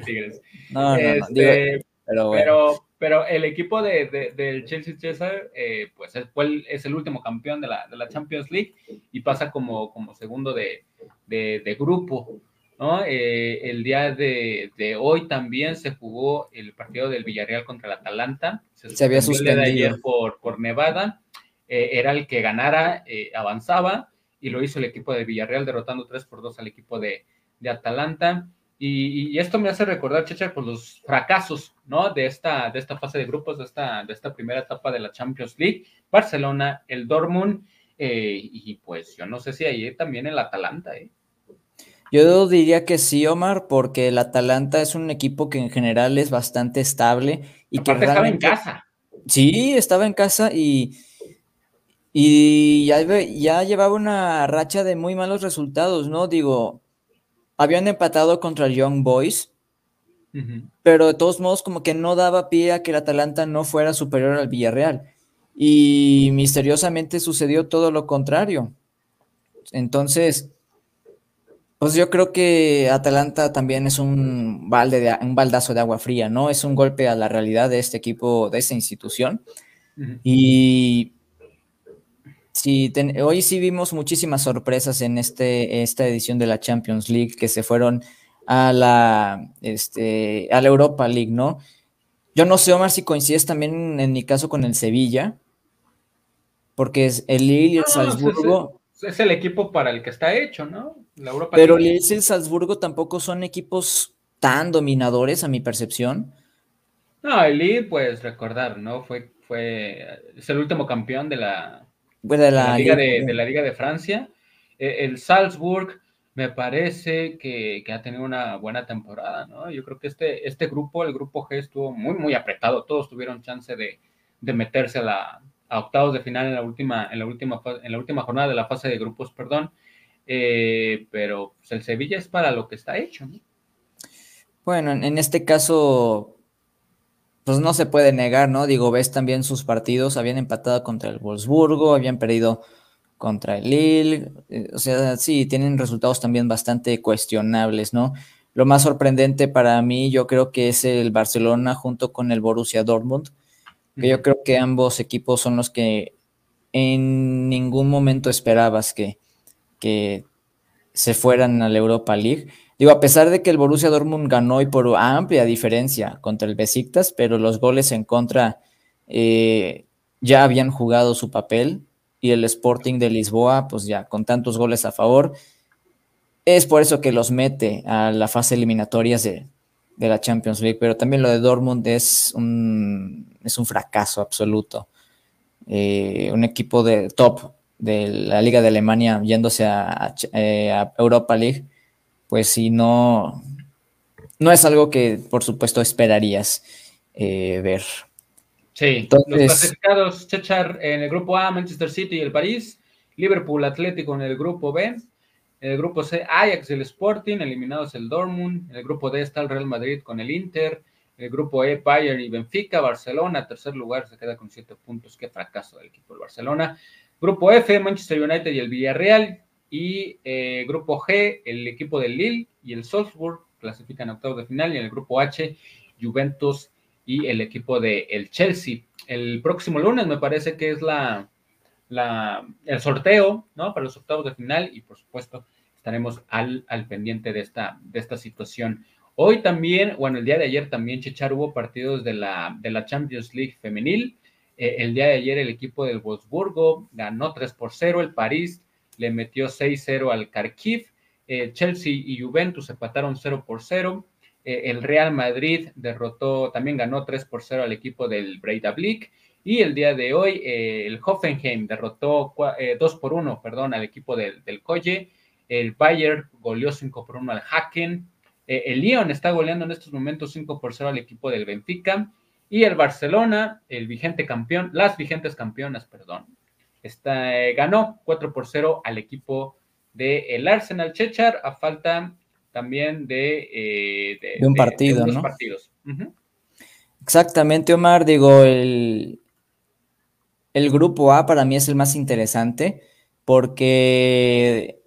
Tigres. No, no, no. Este, pero, pero, el equipo de, del Chelsea César, eh, pues es, es, el último campeón de la, de la, Champions League y pasa como, como segundo de, de grupo. ¿no? Eh, el día de, hoy también se jugó el partido del Villarreal contra el Atalanta. Se, había suspendido. El ayer por, por Nevada. Eh, era el que ganara, avanzaba y lo hizo el equipo de Villarreal derrotando 3 por 2 al equipo de, de Atalanta. Y, esto me hace recordar, Checha, por los fracasos, ¿no? De esta, de esta fase de grupos, de esta, de esta primera etapa de la Champions League. Barcelona, el Dortmund, eh, y pues yo no sé si ahí también el Atalanta, ¿eh? Yo diría que sí, Omar, porque el Atalanta es un equipo que en general es bastante estable y que estaba en casa. Sí, estaba en casa y, y ya, ya llevaba una racha de muy malos resultados, ¿no? Digo, habían empatado contra el Young Boys, pero de todos modos como que no daba pie a que el Atalanta no fuera superior al Villarreal. Y misteriosamente sucedió todo lo contrario. Entonces, pues yo creo que Atalanta también es un balde de, un baldazo de agua fría, ¿no? Es un golpe a la realidad de este equipo, de esta institución. Y Sí, hoy sí vimos muchísimas sorpresas en este, esta edición de la Champions League que se fueron a la, este, a la Europa League, ¿no? Yo no sé, Omar, si coincides también en mi caso con el Sevilla, porque es el Lille y el Salzburgo. Es, el equipo para el que está hecho, ¿no? La Europa Pero Lille y el Salzburgo tampoco son equipos tan dominadores a mi percepción. No, el Lille, pues recordar, ¿no? Fue, fue, es el último campeón de la, pues de, la, Liga de, la Liga de Francia. Eh, el Salzburg me parece que, ha tenido una buena temporada, ¿no? Yo creo que este, este grupo, el grupo G, estuvo muy, muy apretado. Todos tuvieron chance de, meterse a, la, octavos de final en la última, en la última, en la última jornada de la fase de grupos, perdón. Eh, pero pues, el Sevilla es para lo que está hecho, ¿no? Bueno, en este caso, pues no se puede negar, ¿no? Digo, ves también sus partidos, habían empatado contra el Wolfsburgo, habían perdido contra el Lille, eh, o sea, sí, tienen resultados también bastante cuestionables, ¿no? Lo más sorprendente para mí, yo creo que es el Barcelona junto con el Borussia Dortmund, que yo creo que ambos equipos son los que en ningún momento esperabas que, que se fueran a la Europa League. Digo, a pesar de que el Borussia Dortmund ganó y por amplia diferencia contra el Besiktas, pero los goles en contra eh, ya habían jugado su papel y el Sporting de Lisboa, pues ya con tantos goles a favor, es por eso que los mete a la fase eliminatoria de, la Champions League, pero también lo de Dortmund es un, es un fracaso absoluto. Eh, un equipo de top de la Liga de Alemania yéndose a eh, Europa League pues si no, no es algo que por supuesto esperarías eh, ver. Sí, los clasificados, Chechar en el grupo A, Manchester City y el París, Liverpool Atlético en el grupo B, en el grupo C, Ajax y el Sporting, eliminados el Dortmund, en el grupo D está el Real Madrid con el Inter, El grupo E, Bayern y Benfica, Barcelona, tercer lugar, se queda con siete puntos. Qué fracaso del equipo del Barcelona. Grupo F, Manchester United y el Villarreal. Y eh, grupo G, el equipo del Lille y el Salzburg clasifican a octavos de final. Y en el grupo H, Juventus y el equipo de el Chelsea. El próximo lunes me parece que es la, la, el sorteo, ¿no? Para los octavos de final y por supuesto estaremos al, al pendiente de esta, de esta situación. Hoy también, bueno, el día de ayer también, Chechar, hubo partidos de la, de la Champions League femenil. Eh, el día de ayer el equipo del Wolfsburgo ganó 3 por 0, el París le metió 6-0 al Kharkiv, eh, Chelsea y Juventus empataron 0 por 0, eh, el Real Madrid derrotó, también ganó 3 por 0 al equipo del Breidablik, y el día de hoy el Hoffenheim derrotó 2 por 1, perdón, al equipo del, del Colle, el Bayern goleó 5 por 1 al Hacken, el Lyon está goleando en estos momentos 5 por 0 al equipo del Benfica, y el Barcelona, el vigente campeón, las vigentes campeonas, perdón, está, eh, ganó 4 por 0 al equipo del el Arsenal Chechar a falta también de, eh, de, un partido, ¿no? partidos. Exactamente, Omar. Digo, el, el grupo A para mí es el más interesante porque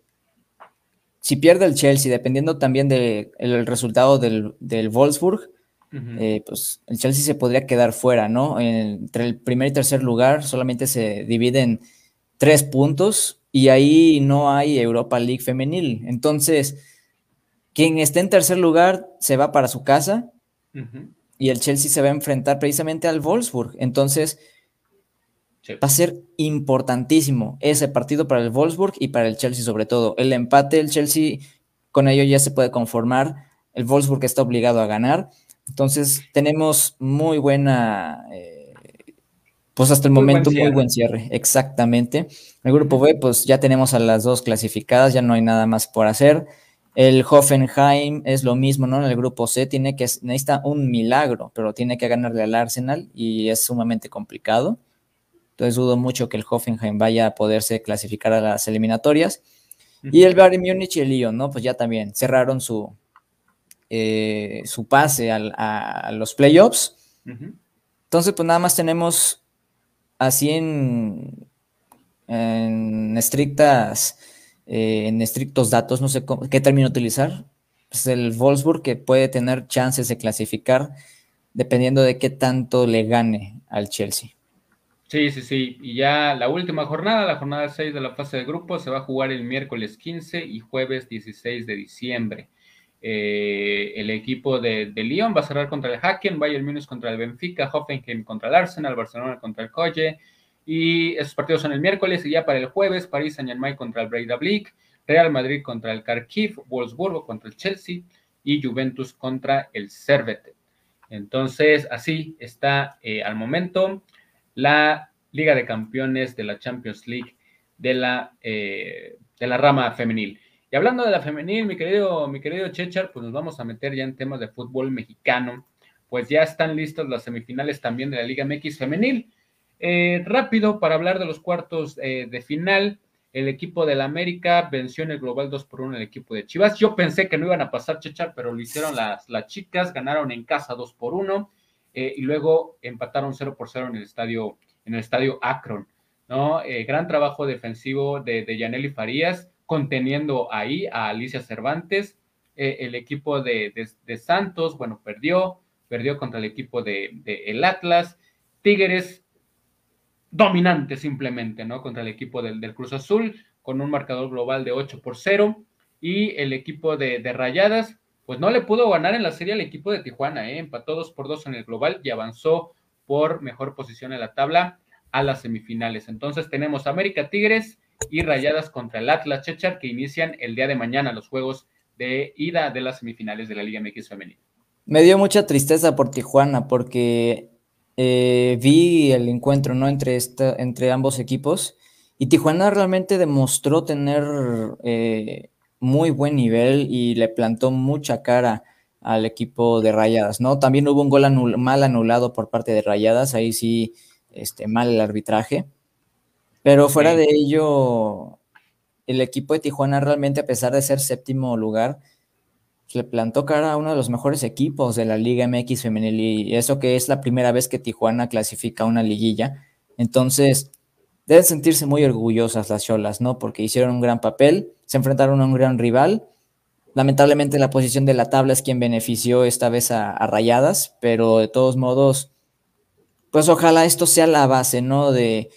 si pierde el Chelsea, dependiendo también del resultado del, del Wolfsburg, eh, pues el Chelsea se podría quedar fuera, ¿no? Entre el primer y tercer lugar solamente se dividen tres puntos y ahí no hay Europa League femenil. Entonces, quien esté en tercer lugar se va para su casa y el Chelsea se va a enfrentar precisamente al Wolfsburg. Entonces, va a ser importantísimo ese partido para el Wolfsburg y para el Chelsea sobre todo. El empate, el Chelsea, con ello ya se puede conformar. El Wolfsburg está obligado a ganar entonces, tenemos muy buena, eh, pues hasta el momento, muy buen cierre, exactamente. El grupo B, pues ya tenemos a las dos clasificadas, ya no hay nada más por hacer. El Hoffenheim es lo mismo, ¿no? En el grupo C tiene que, necesita un milagro, pero tiene que ganarle al Arsenal y es sumamente complicado. Entonces dudo mucho que el Hoffenheim vaya a poderse clasificar a las eliminatorias. Y el Bayern Múnich y el Lyon, ¿no? Pues ya también cerraron su, eh, su pase a, los playoffs. Entonces, pues nada más tenemos así en, en estrictas, eh, en estrictos datos, no sé qué término utilizar. Pues el Wolfsburg que puede tener chances de clasificar dependiendo de qué tanto le gane al Chelsea. Sí, sí, sí. Y ya la última jornada, la jornada 6 de la fase de grupo, se va a jugar el miércoles 15 y jueves 16 de diciembre. Eh, el equipo de, Lyon va a cerrar contra el Hacken, Bayern Múnich contra el Benfica, Hoffenheim contra el Arsenal, Barcelona contra el Colle. Y esos partidos son el miércoles y ya para el jueves, París Saint-Germain contra el Breidablik, Real Madrid contra el Kharkiv, Wolfsburgo contra el Chelsea y Juventus contra el Servette. Entonces, así está eh, al momento la Liga de Campeones de la Champions League de la, eh, de la rama femenil. Y hablando de la femenil, mi querido, mi querido Chechar, pues nos vamos a meter ya en temas de fútbol mexicano. Pues ya están listas las semifinales también de la Liga MX femenil. Eh, rápido, para hablar de los cuartos eh, de final, el equipo del América venció en el global 2 por 1 el equipo de Chivas. Yo pensé que no iban a pasar Chechar, pero lo hicieron las, las chicas, ganaron en casa 2 por 1 eh, y luego empataron 0 por 0 en el estadio, en el estadio Akron. ¿no? gran trabajo defensivo de, de Yaneli Farías conteniendo ahí a Alicia Cervantes. Eh, el equipo de, Santos, bueno, perdió, perdió contra el equipo de, el Atlas. Tigres dominante simplemente, ¿no? Contra el equipo del, Cruz Azul, con un marcador global de 8 por 0. Y el equipo de, Rayadas, pues no le pudo ganar en la serie al equipo de Tijuana, ¿eh? empató 2 por 2 en el global y avanzó por mejor posición en la tabla a las semifinales. Entonces tenemos América Tigres y Rayadas contra el Atlas Chechar, que inician el día de mañana los juegos de ida de las semifinales de la Liga MX femenina. Me dio mucha tristeza por Tijuana porque eh, vi el encuentro ¿no? entre, esta, entre ambos equipos y Tijuana realmente demostró tener eh, muy buen nivel y le plantó mucha cara al equipo de Rayadas, ¿no? También hubo un gol mal anulado por parte de Rayadas, ahí sí, este, mal el arbitraje. Pero fuera de ello, el equipo de Tijuana realmente, a pesar de ser séptimo lugar, le plantó cara a uno de los mejores equipos de la Liga MX femenil y eso que es la primera vez que Tijuana clasifica una liguilla. Entonces, deben sentirse muy orgullosas las Cholas, ¿no? Porque hicieron un gran papel, se enfrentaron a un gran rival. Lamentablemente la posición de la tabla es quien benefició esta vez a, Rayadas, pero de todos modos, pues ojalá esto sea la base, ¿no? De,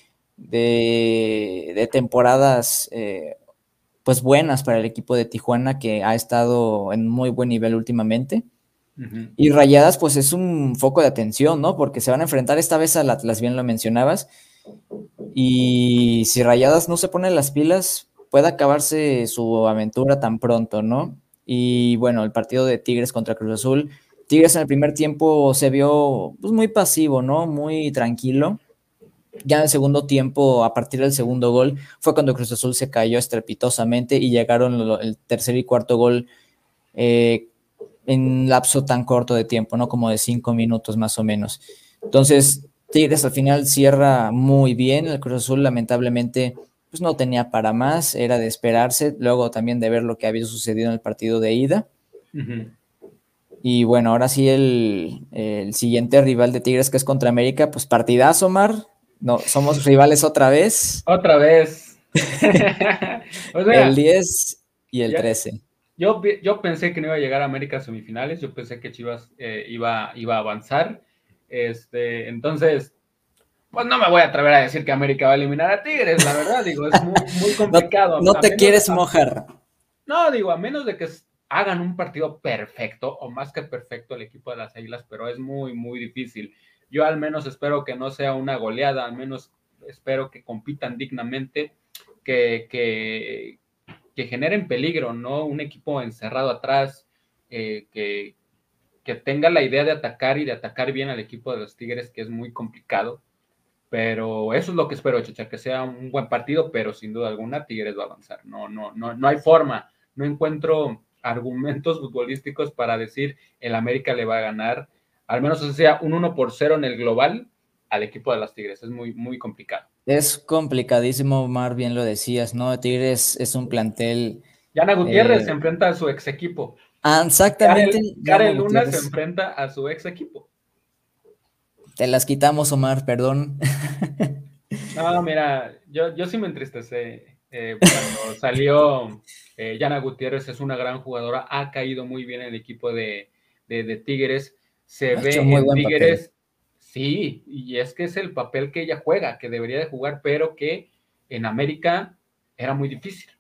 de, temporadas eh, pues buenas para el equipo de Tijuana que ha estado en muy buen nivel últimamente. Y Rayadas, pues es un foco de atención, ¿no? Porque se van a enfrentar esta vez al Atlas, bien lo mencionabas. Y si Rayadas no se pone las pilas, puede acabarse su aventura tan pronto, ¿no? Y bueno, el partido de Tigres contra Cruz Azul. Tigres en el primer tiempo se vio pues, muy pasivo, ¿no? Muy tranquilo ya en el segundo tiempo, a partir del segundo gol, fue cuando Cruz Azul se cayó estrepitosamente y llegaron el tercer y cuarto gol eh, en lapso tan corto de tiempo, ¿no? Como de cinco minutos más o menos. Entonces, Tigres al final cierra muy bien. El Cruz Azul, lamentablemente, pues no tenía para más, era de esperarse. Luego también de ver lo que había sucedido en el partido de ida. Y bueno, ahora sí el, el, siguiente rival de Tigres que es contra América, pues partidazo, Mar. No, somos rivales otra vez. Otra vez. el 10 y el 13. Yo, yo pensé que no iba a llegar a América a semifinales, yo pensé que Chivas eh, iba, iba a avanzar. Este, entonces, pues no me voy a atrever a decir que América va a eliminar a Tigres, la verdad, digo, es muy, complicado. No, te quieres mojar. No, digo, a menos de que hagan un partido perfecto o más que perfecto el equipo de las Águilas, pero es muy, muy difícil. Yo al menos espero que no sea una goleada, al menos espero que compitan dignamente, que, que, generen peligro, ¿no? Un equipo encerrado atrás, eh, que, que tenga la idea de atacar y de atacar bien al equipo de los Tigres, que es muy complicado. Pero eso es lo que espero, Chacha, que sea un buen partido, pero sin duda alguna Tigres va a avanzar. No, no, no, no hay forma. No encuentro argumentos futbolísticos para decir el América le va a ganar al menos sea un 1 por 0 en el global al equipo de las Tigres. Es muy, muy complicado. Es complicadísimo, Mar, bien lo decías, ¿no? Tigres es un plantel. Yana Gutiérrez eh, se enfrenta a su ex equipo. Ah, exactamente. Karel, Luna se enfrenta a su ex equipo. Te las quitamos, Omar, perdón. No, mira, yo, yo sí me entristecé eh, cuando salió eh, Yana Gutiérrez, es una gran jugadora, ha caído muy bien en el equipo de, de Tigres se ve en Tigres, sí, y es que es el papel que ella juega, que debería de jugar, pero que en América era muy difícil,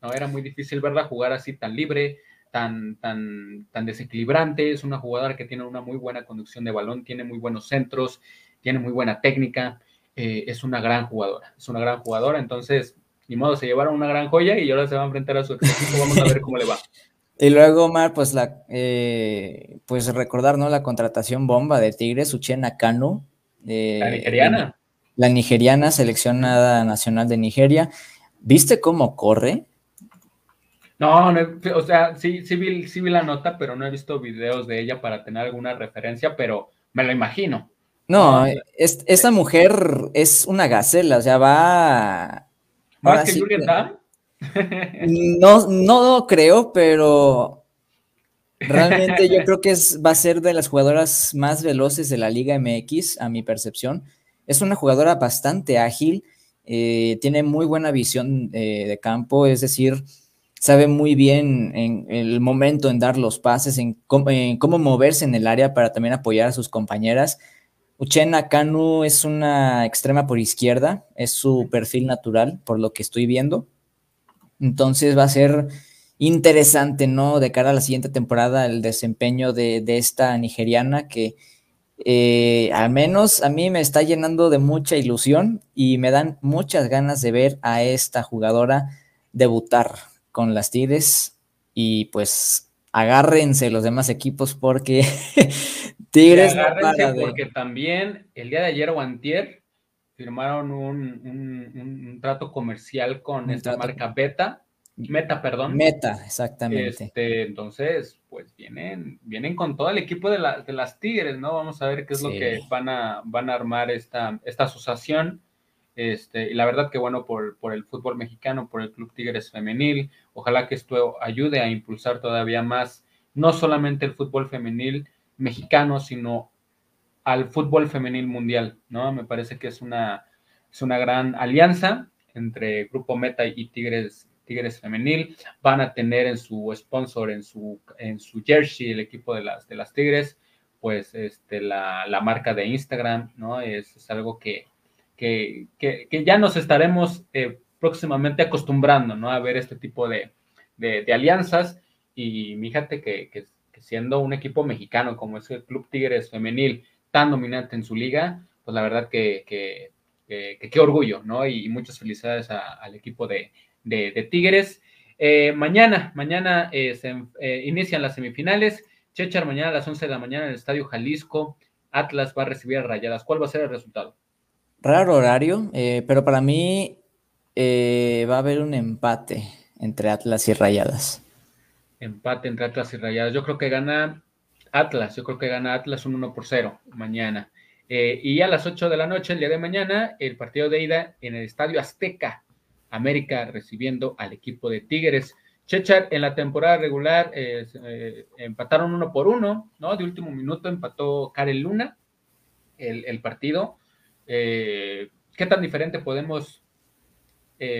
¿no? Era muy difícil verla jugar así tan libre, tan, tan, tan desequilibrante, es una jugadora que tiene una muy buena conducción de balón, tiene muy buenos centros, tiene muy buena técnica, eh, es una gran jugadora, es una gran jugadora, entonces, ni modo, se llevaron una gran joya y ahora se va a enfrentar a su equipo, vamos a ver cómo le va. Y luego, Omar, pues la eh, pues recordar, ¿no? La contratación bomba de Tigres, Uchena Kanu. Eh, la nigeriana. La nigeriana, seleccionada nacional de Nigeria. ¿Viste cómo corre? No, o sea, sí, sí vi, sí vi la nota, pero no he visto videos de ella para tener alguna referencia, pero me lo imagino. No, esta mujer es una gacela, o sea, va. ¿Más que Julieta? No, no creo, pero realmente yo creo que es, va a ser de las jugadoras más veloces de la Liga MX, a mi percepción. Es una jugadora bastante ágil, eh, tiene muy buena visión eh, de campo, es decir, sabe muy bien en el momento en dar los pases, en cómo, moverse en el área para también apoyar a sus compañeras. Uchena Kanu es una extrema por izquierda, es su perfil natural, por lo que estoy viendo. Entonces va a ser interesante, ¿no? De cara a la siguiente temporada, el desempeño de, esta nigeriana que eh, al menos a mí me está llenando de mucha ilusión y me dan muchas ganas de ver a esta jugadora debutar con las Tigres y pues agárrense los demás equipos porque Tigres porque también el día de ayer o antier firmaron un, trato comercial con esta marca Beta, Meta, perdón. Meta, exactamente. Este, entonces, pues vienen, vienen con todo el equipo de, de las Tigres, ¿no? Vamos a ver qué es lo que van a, van a armar esta, esta asociación. Este, y la verdad que bueno por, por el fútbol mexicano, por el Club Tigres Femenil. Ojalá que esto ayude a impulsar todavía más no solamente el fútbol femenil mexicano, sino al fútbol femenil mundial, ¿no? Me parece que es una, es una gran alianza entre Grupo Meta y Tigres, Tigres Femenil. Van a tener en su sponsor, en su, en su jersey, el equipo de las, de las Tigres, pues este, la, marca de Instagram, ¿no? Es, algo que, que, ya nos estaremos eh, próximamente acostumbrando, ¿no? A ver este tipo de, alianzas. Y fíjate que, que, siendo un equipo mexicano como es el Club Tigres Femenil, tan dominante en su liga, pues la verdad que, qué orgullo, ¿no? Y, muchas felicidades al equipo de, Tigres. Eh, mañana, mañana eh, se eh, inician las semifinales. Chechar mañana a las 11 de la mañana en el Estadio Jalisco. Atlas va a recibir a Rayadas. ¿Cuál va a ser el resultado? Raro horario, pero para mí va a haber un empate entre Atlas y Rayadas. Empate entre Atlas y Rayadas. Yo creo que gana Atlas, yo creo que gana Atlas un 1 por 0 mañana. Eh, y a las 8 de la noche, el día de mañana, el partido de ida en el Estadio Azteca, América recibiendo al equipo de Tigres. Chechar en la temporada regular eh, eh, empataron uno por uno, ¿no? De último minuto empató Karel Luna el, partido. ¿Qué tan diferente podemos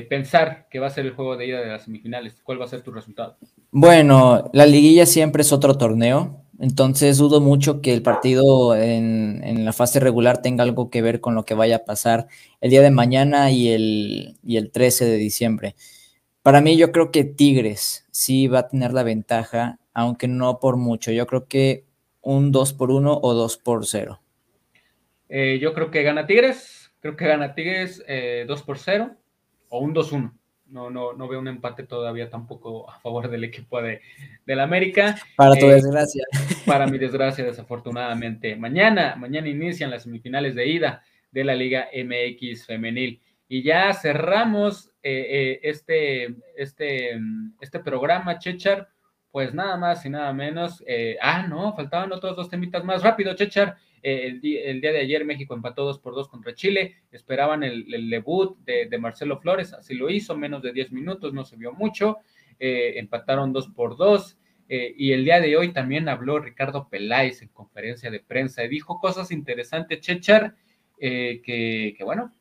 pensar que va a ser el juego de ida de las semifinales? ¿Cuál va a ser tu resultado? Bueno, la liguilla siempre es otro torneo. Entonces dudo mucho que el partido en, la fase regular tenga algo que ver con lo que vaya a pasar el día de mañana y el, y el 13 de diciembre. Para mí yo creo que Tigres sí va a tener la ventaja, aunque no por mucho. Yo creo que un 2 por 1 o 2 por 0. Eh, yo creo que gana Tigres, creo que gana Tigres 2 eh, por 0 o un 2-1 no, no, no veo un empate todavía tampoco a favor del equipo de, del América. Para tu eh, desgracia. Para mi desgracia, desafortunadamente. Mañana, mañana inician las semifinales de ida de la Liga MX femenil. Y ya cerramos eh, eh, este, este, este programa, Chechar, pues nada más y nada menos. ah, no, faltaban otros dos temitas más. Rápido, Chechar. Eh, el, día de ayer México empató 2 por 2 contra Chile. Esperaban el, debut de, Marcelo Flores, así lo hizo, menos de 10 minutos, no se vio mucho. Eh, empataron 2 por 2. Eh, y el día de hoy también habló Ricardo Peláez en conferencia de prensa y dijo cosas interesantes, Chechar, que, bueno,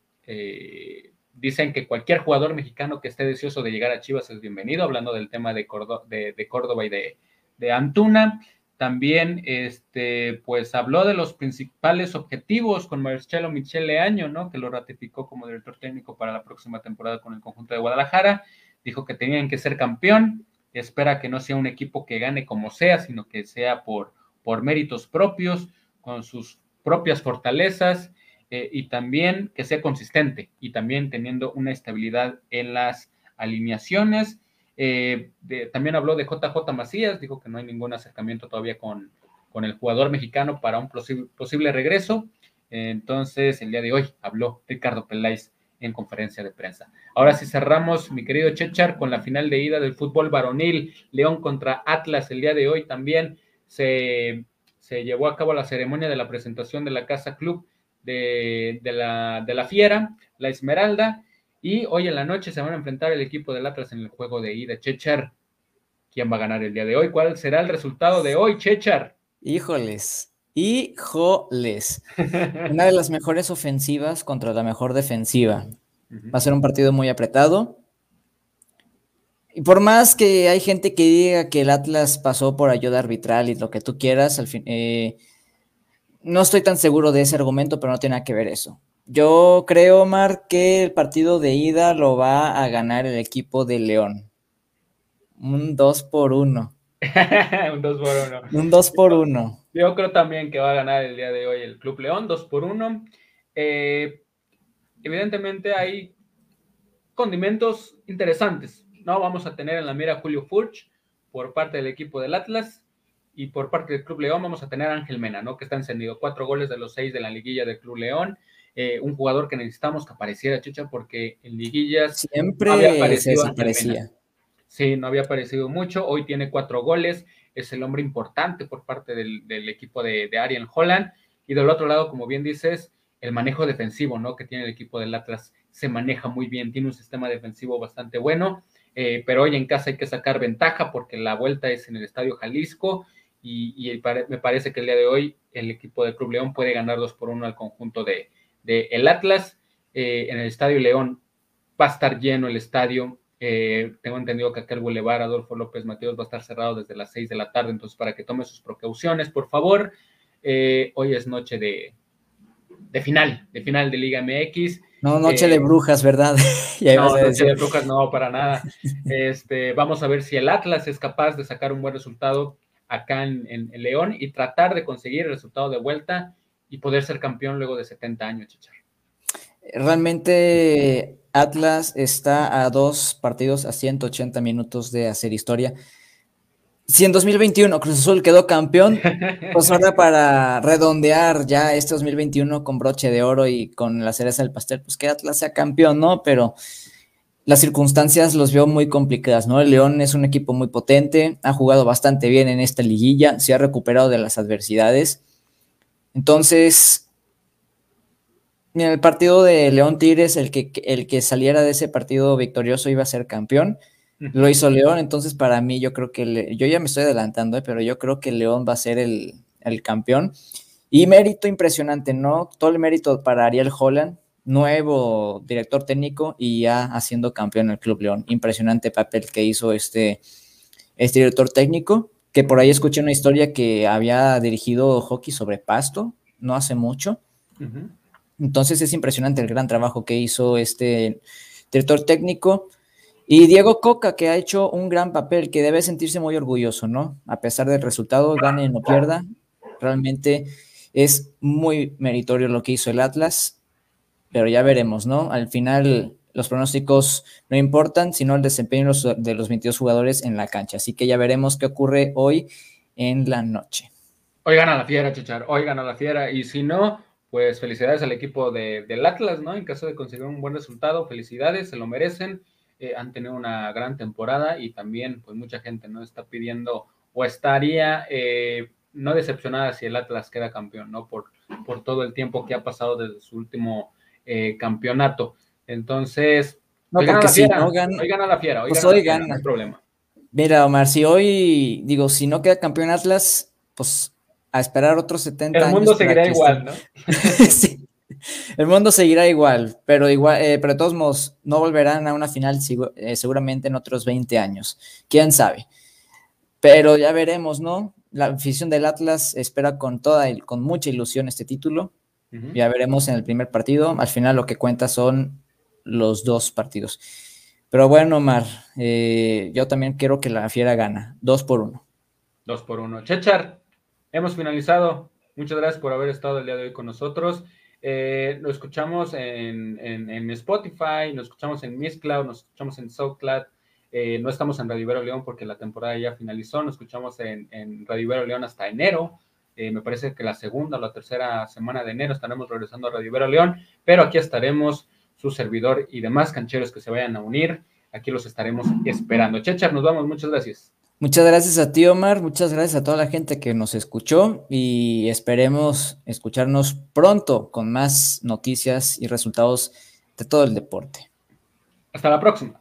dicen que cualquier jugador mexicano que esté deseoso de llegar a Chivas es bienvenido, hablando del tema de, de, Córdoba y de, de Antuna. También, este, pues habló de los principales objetivos con Marcelo Michele Año, ¿no? Que lo ratificó como director técnico para la próxima temporada con el conjunto de Guadalajara. Dijo que tenían que ser campeón. Espera que no sea un equipo que gane como sea, sino que sea por, por méritos propios, con sus propias fortalezas eh, y también que sea consistente y también teniendo una estabilidad en las alineaciones eh, también habló de JJ Macías, dijo que no hay ningún acercamiento todavía con, con el jugador mexicano para un posible, regreso. entonces, el día de hoy habló Ricardo Peláez en conferencia de prensa. Ahora sí cerramos, mi querido Chechar, con la final de ida del fútbol varonil, León contra Atlas. El día de hoy también se, llevó a cabo la ceremonia de la presentación de la Casa Club de, la, de la Fiera, la Esmeralda, y hoy en la noche se van a enfrentar el equipo del Atlas en el juego de ida. Chechar, ¿quién va a ganar el día de hoy? ¿Cuál será el resultado de hoy, Chechar? Híjoles, híjoles. Una de las mejores ofensivas contra la mejor defensiva. Va a ser un partido muy apretado. Y por más que hay gente que diga que el Atlas pasó por ayuda arbitral y lo que tú quieras, al fin, eh, no estoy tan seguro de ese argumento, pero no tiene nada que ver eso. Yo creo, Omar, que el partido de ida lo va a ganar el equipo de León. Un 2 por 1. un 2 por 1. Un 2 por 1. Yo creo también que va a ganar el día de hoy el Club León, 2 por 1. Eh, evidentemente hay condimentos interesantes. ¿no? Vamos a tener en la mira Julio Furch por parte del equipo del Atlas y por parte del Club León vamos a tener a Ángel Mena, ¿no? que está encendido. Cuatro goles de los seis de la liguilla del Club León. Eh, un jugador que necesitamos que apareciera, Chucha, porque en liguillas siempre había aparecido desaparecía. Sí, no había aparecido mucho. Hoy tiene cuatro goles, es el hombre importante por parte del, equipo de, de Ariel Holland. Y del otro lado, como bien dices, el manejo defensivo, ¿no? Que tiene el equipo del Atlas se maneja muy bien, tiene un sistema defensivo bastante bueno. eh, pero hoy en casa hay que sacar ventaja porque la vuelta es en el Estadio Jalisco y, me parece que el día de hoy el equipo de Club León puede ganar 2 por 1 al conjunto de, el Atlas. Eh, en el Estadio León va a estar lleno el estadio. Eh, tengo entendido que aquel Boulevard Adolfo López Mateos va a estar cerrado desde las 6 de la tarde, entonces para que tome sus precauciones, por favor. Eh, hoy es noche de, de, final, de final de Liga MX. No, noche de brujas, ¿verdad? no, noche de brujas no, para nada. Este, vamos a ver si el Atlas es capaz de sacar un buen resultado acá en, León y tratar de conseguir el resultado de vuelta y poder ser campeón luego de 70 años, Chichar. Realmente Atlas está a dos partidos a 180 minutos de hacer historia. Si en 2021 Cruz Azul quedó campeón, pues ahora para redondear ya este 2021 con broche de oro y con la cereza del pastel, pues que Atlas sea campeón, ¿no? Pero las circunstancias los veo muy complicadas, ¿no? El León es un equipo muy potente, ha jugado bastante bien en esta liguilla, se ha recuperado de las adversidades. Entonces, mira, el partido de León Tigres, el que, el que saliera de ese partido victorioso iba a ser campeón. Lo hizo León, entonces para mí yo creo que yo ya me estoy adelantando, ¿eh? pero yo creo que León va a ser el, el campeón. Y mérito impresionante, ¿no? Todo el mérito para Ariel Holland, nuevo director técnico y ya haciendo campeón el Club León. Impresionante papel que hizo este, este director técnico, que por ahí escuché una historia que había dirigido hockey sobre pasto no hace mucho. Entonces es impresionante el gran trabajo que hizo este director técnico. Y Diego Coca, que ha hecho un gran papel, que debe sentirse muy orgulloso, ¿no? A pesar del resultado, gane o no pierda, realmente es muy meritorio lo que hizo el Atlas pero ya veremos, ¿no? Al final los pronósticos no importan, sino el desempeño de los 22 jugadores en la cancha. Así que ya veremos qué ocurre hoy en la noche. Hoy gana la fiera, Chichar, hoy gana la fiera. Y si no, pues felicidades al equipo de, del Atlas, ¿no? En caso de conseguir un buen resultado, felicidades, se lo merecen. Eh, han tenido una gran temporada y también, pues mucha gente, ¿no? Está pidiendo o estaría eh, no decepcionada si el Atlas queda campeón, ¿no? Por, por todo el tiempo que ha pasado desde su último eh, campeonato. Entonces, no, porque si no gana, hoy gana la fiera, hoy pues hoy gana. no hay problema. Mira, Omar, si hoy, digo, si no queda campeón Atlas, pues a esperar otros 70 años. El mundo seguirá igual, ¿no? sí. El mundo seguirá igual, pero igual, eh, pero de todos modos, no volverán a una final eh, seguramente en otros 20 años. Quién sabe. Pero ya veremos, ¿no? La afición del Atlas espera con toda, con mucha ilusión este título. Ya veremos en el primer partido. Al final lo que cuenta son los dos partidos. Pero bueno, Omar, eh, yo también quiero que la Fiera gana. Dos por uno. Dos por uno. Chechar, hemos finalizado. Muchas gracias por haber estado el día de hoy con nosotros. Eh, lo escuchamos en, en, Spotify, nos escuchamos en Miss Cloud, nos escuchamos en SoundCloud. Eh, no estamos en Radio Ibero León porque la temporada ya finalizó. Nos escuchamos en, en Radio Ibero León hasta enero. Eh, me parece que la segunda o la tercera semana de enero estaremos regresando a Radio Ibero León, pero aquí estaremos su servidor y demás cancheros que se vayan a unir. Aquí los estaremos esperando. Chechar, nos vamos. Muchas gracias. Muchas gracias a ti, Omar. Muchas gracias a toda la gente que nos escuchó y esperemos escucharnos pronto con más noticias y resultados de todo el deporte. Hasta la próxima.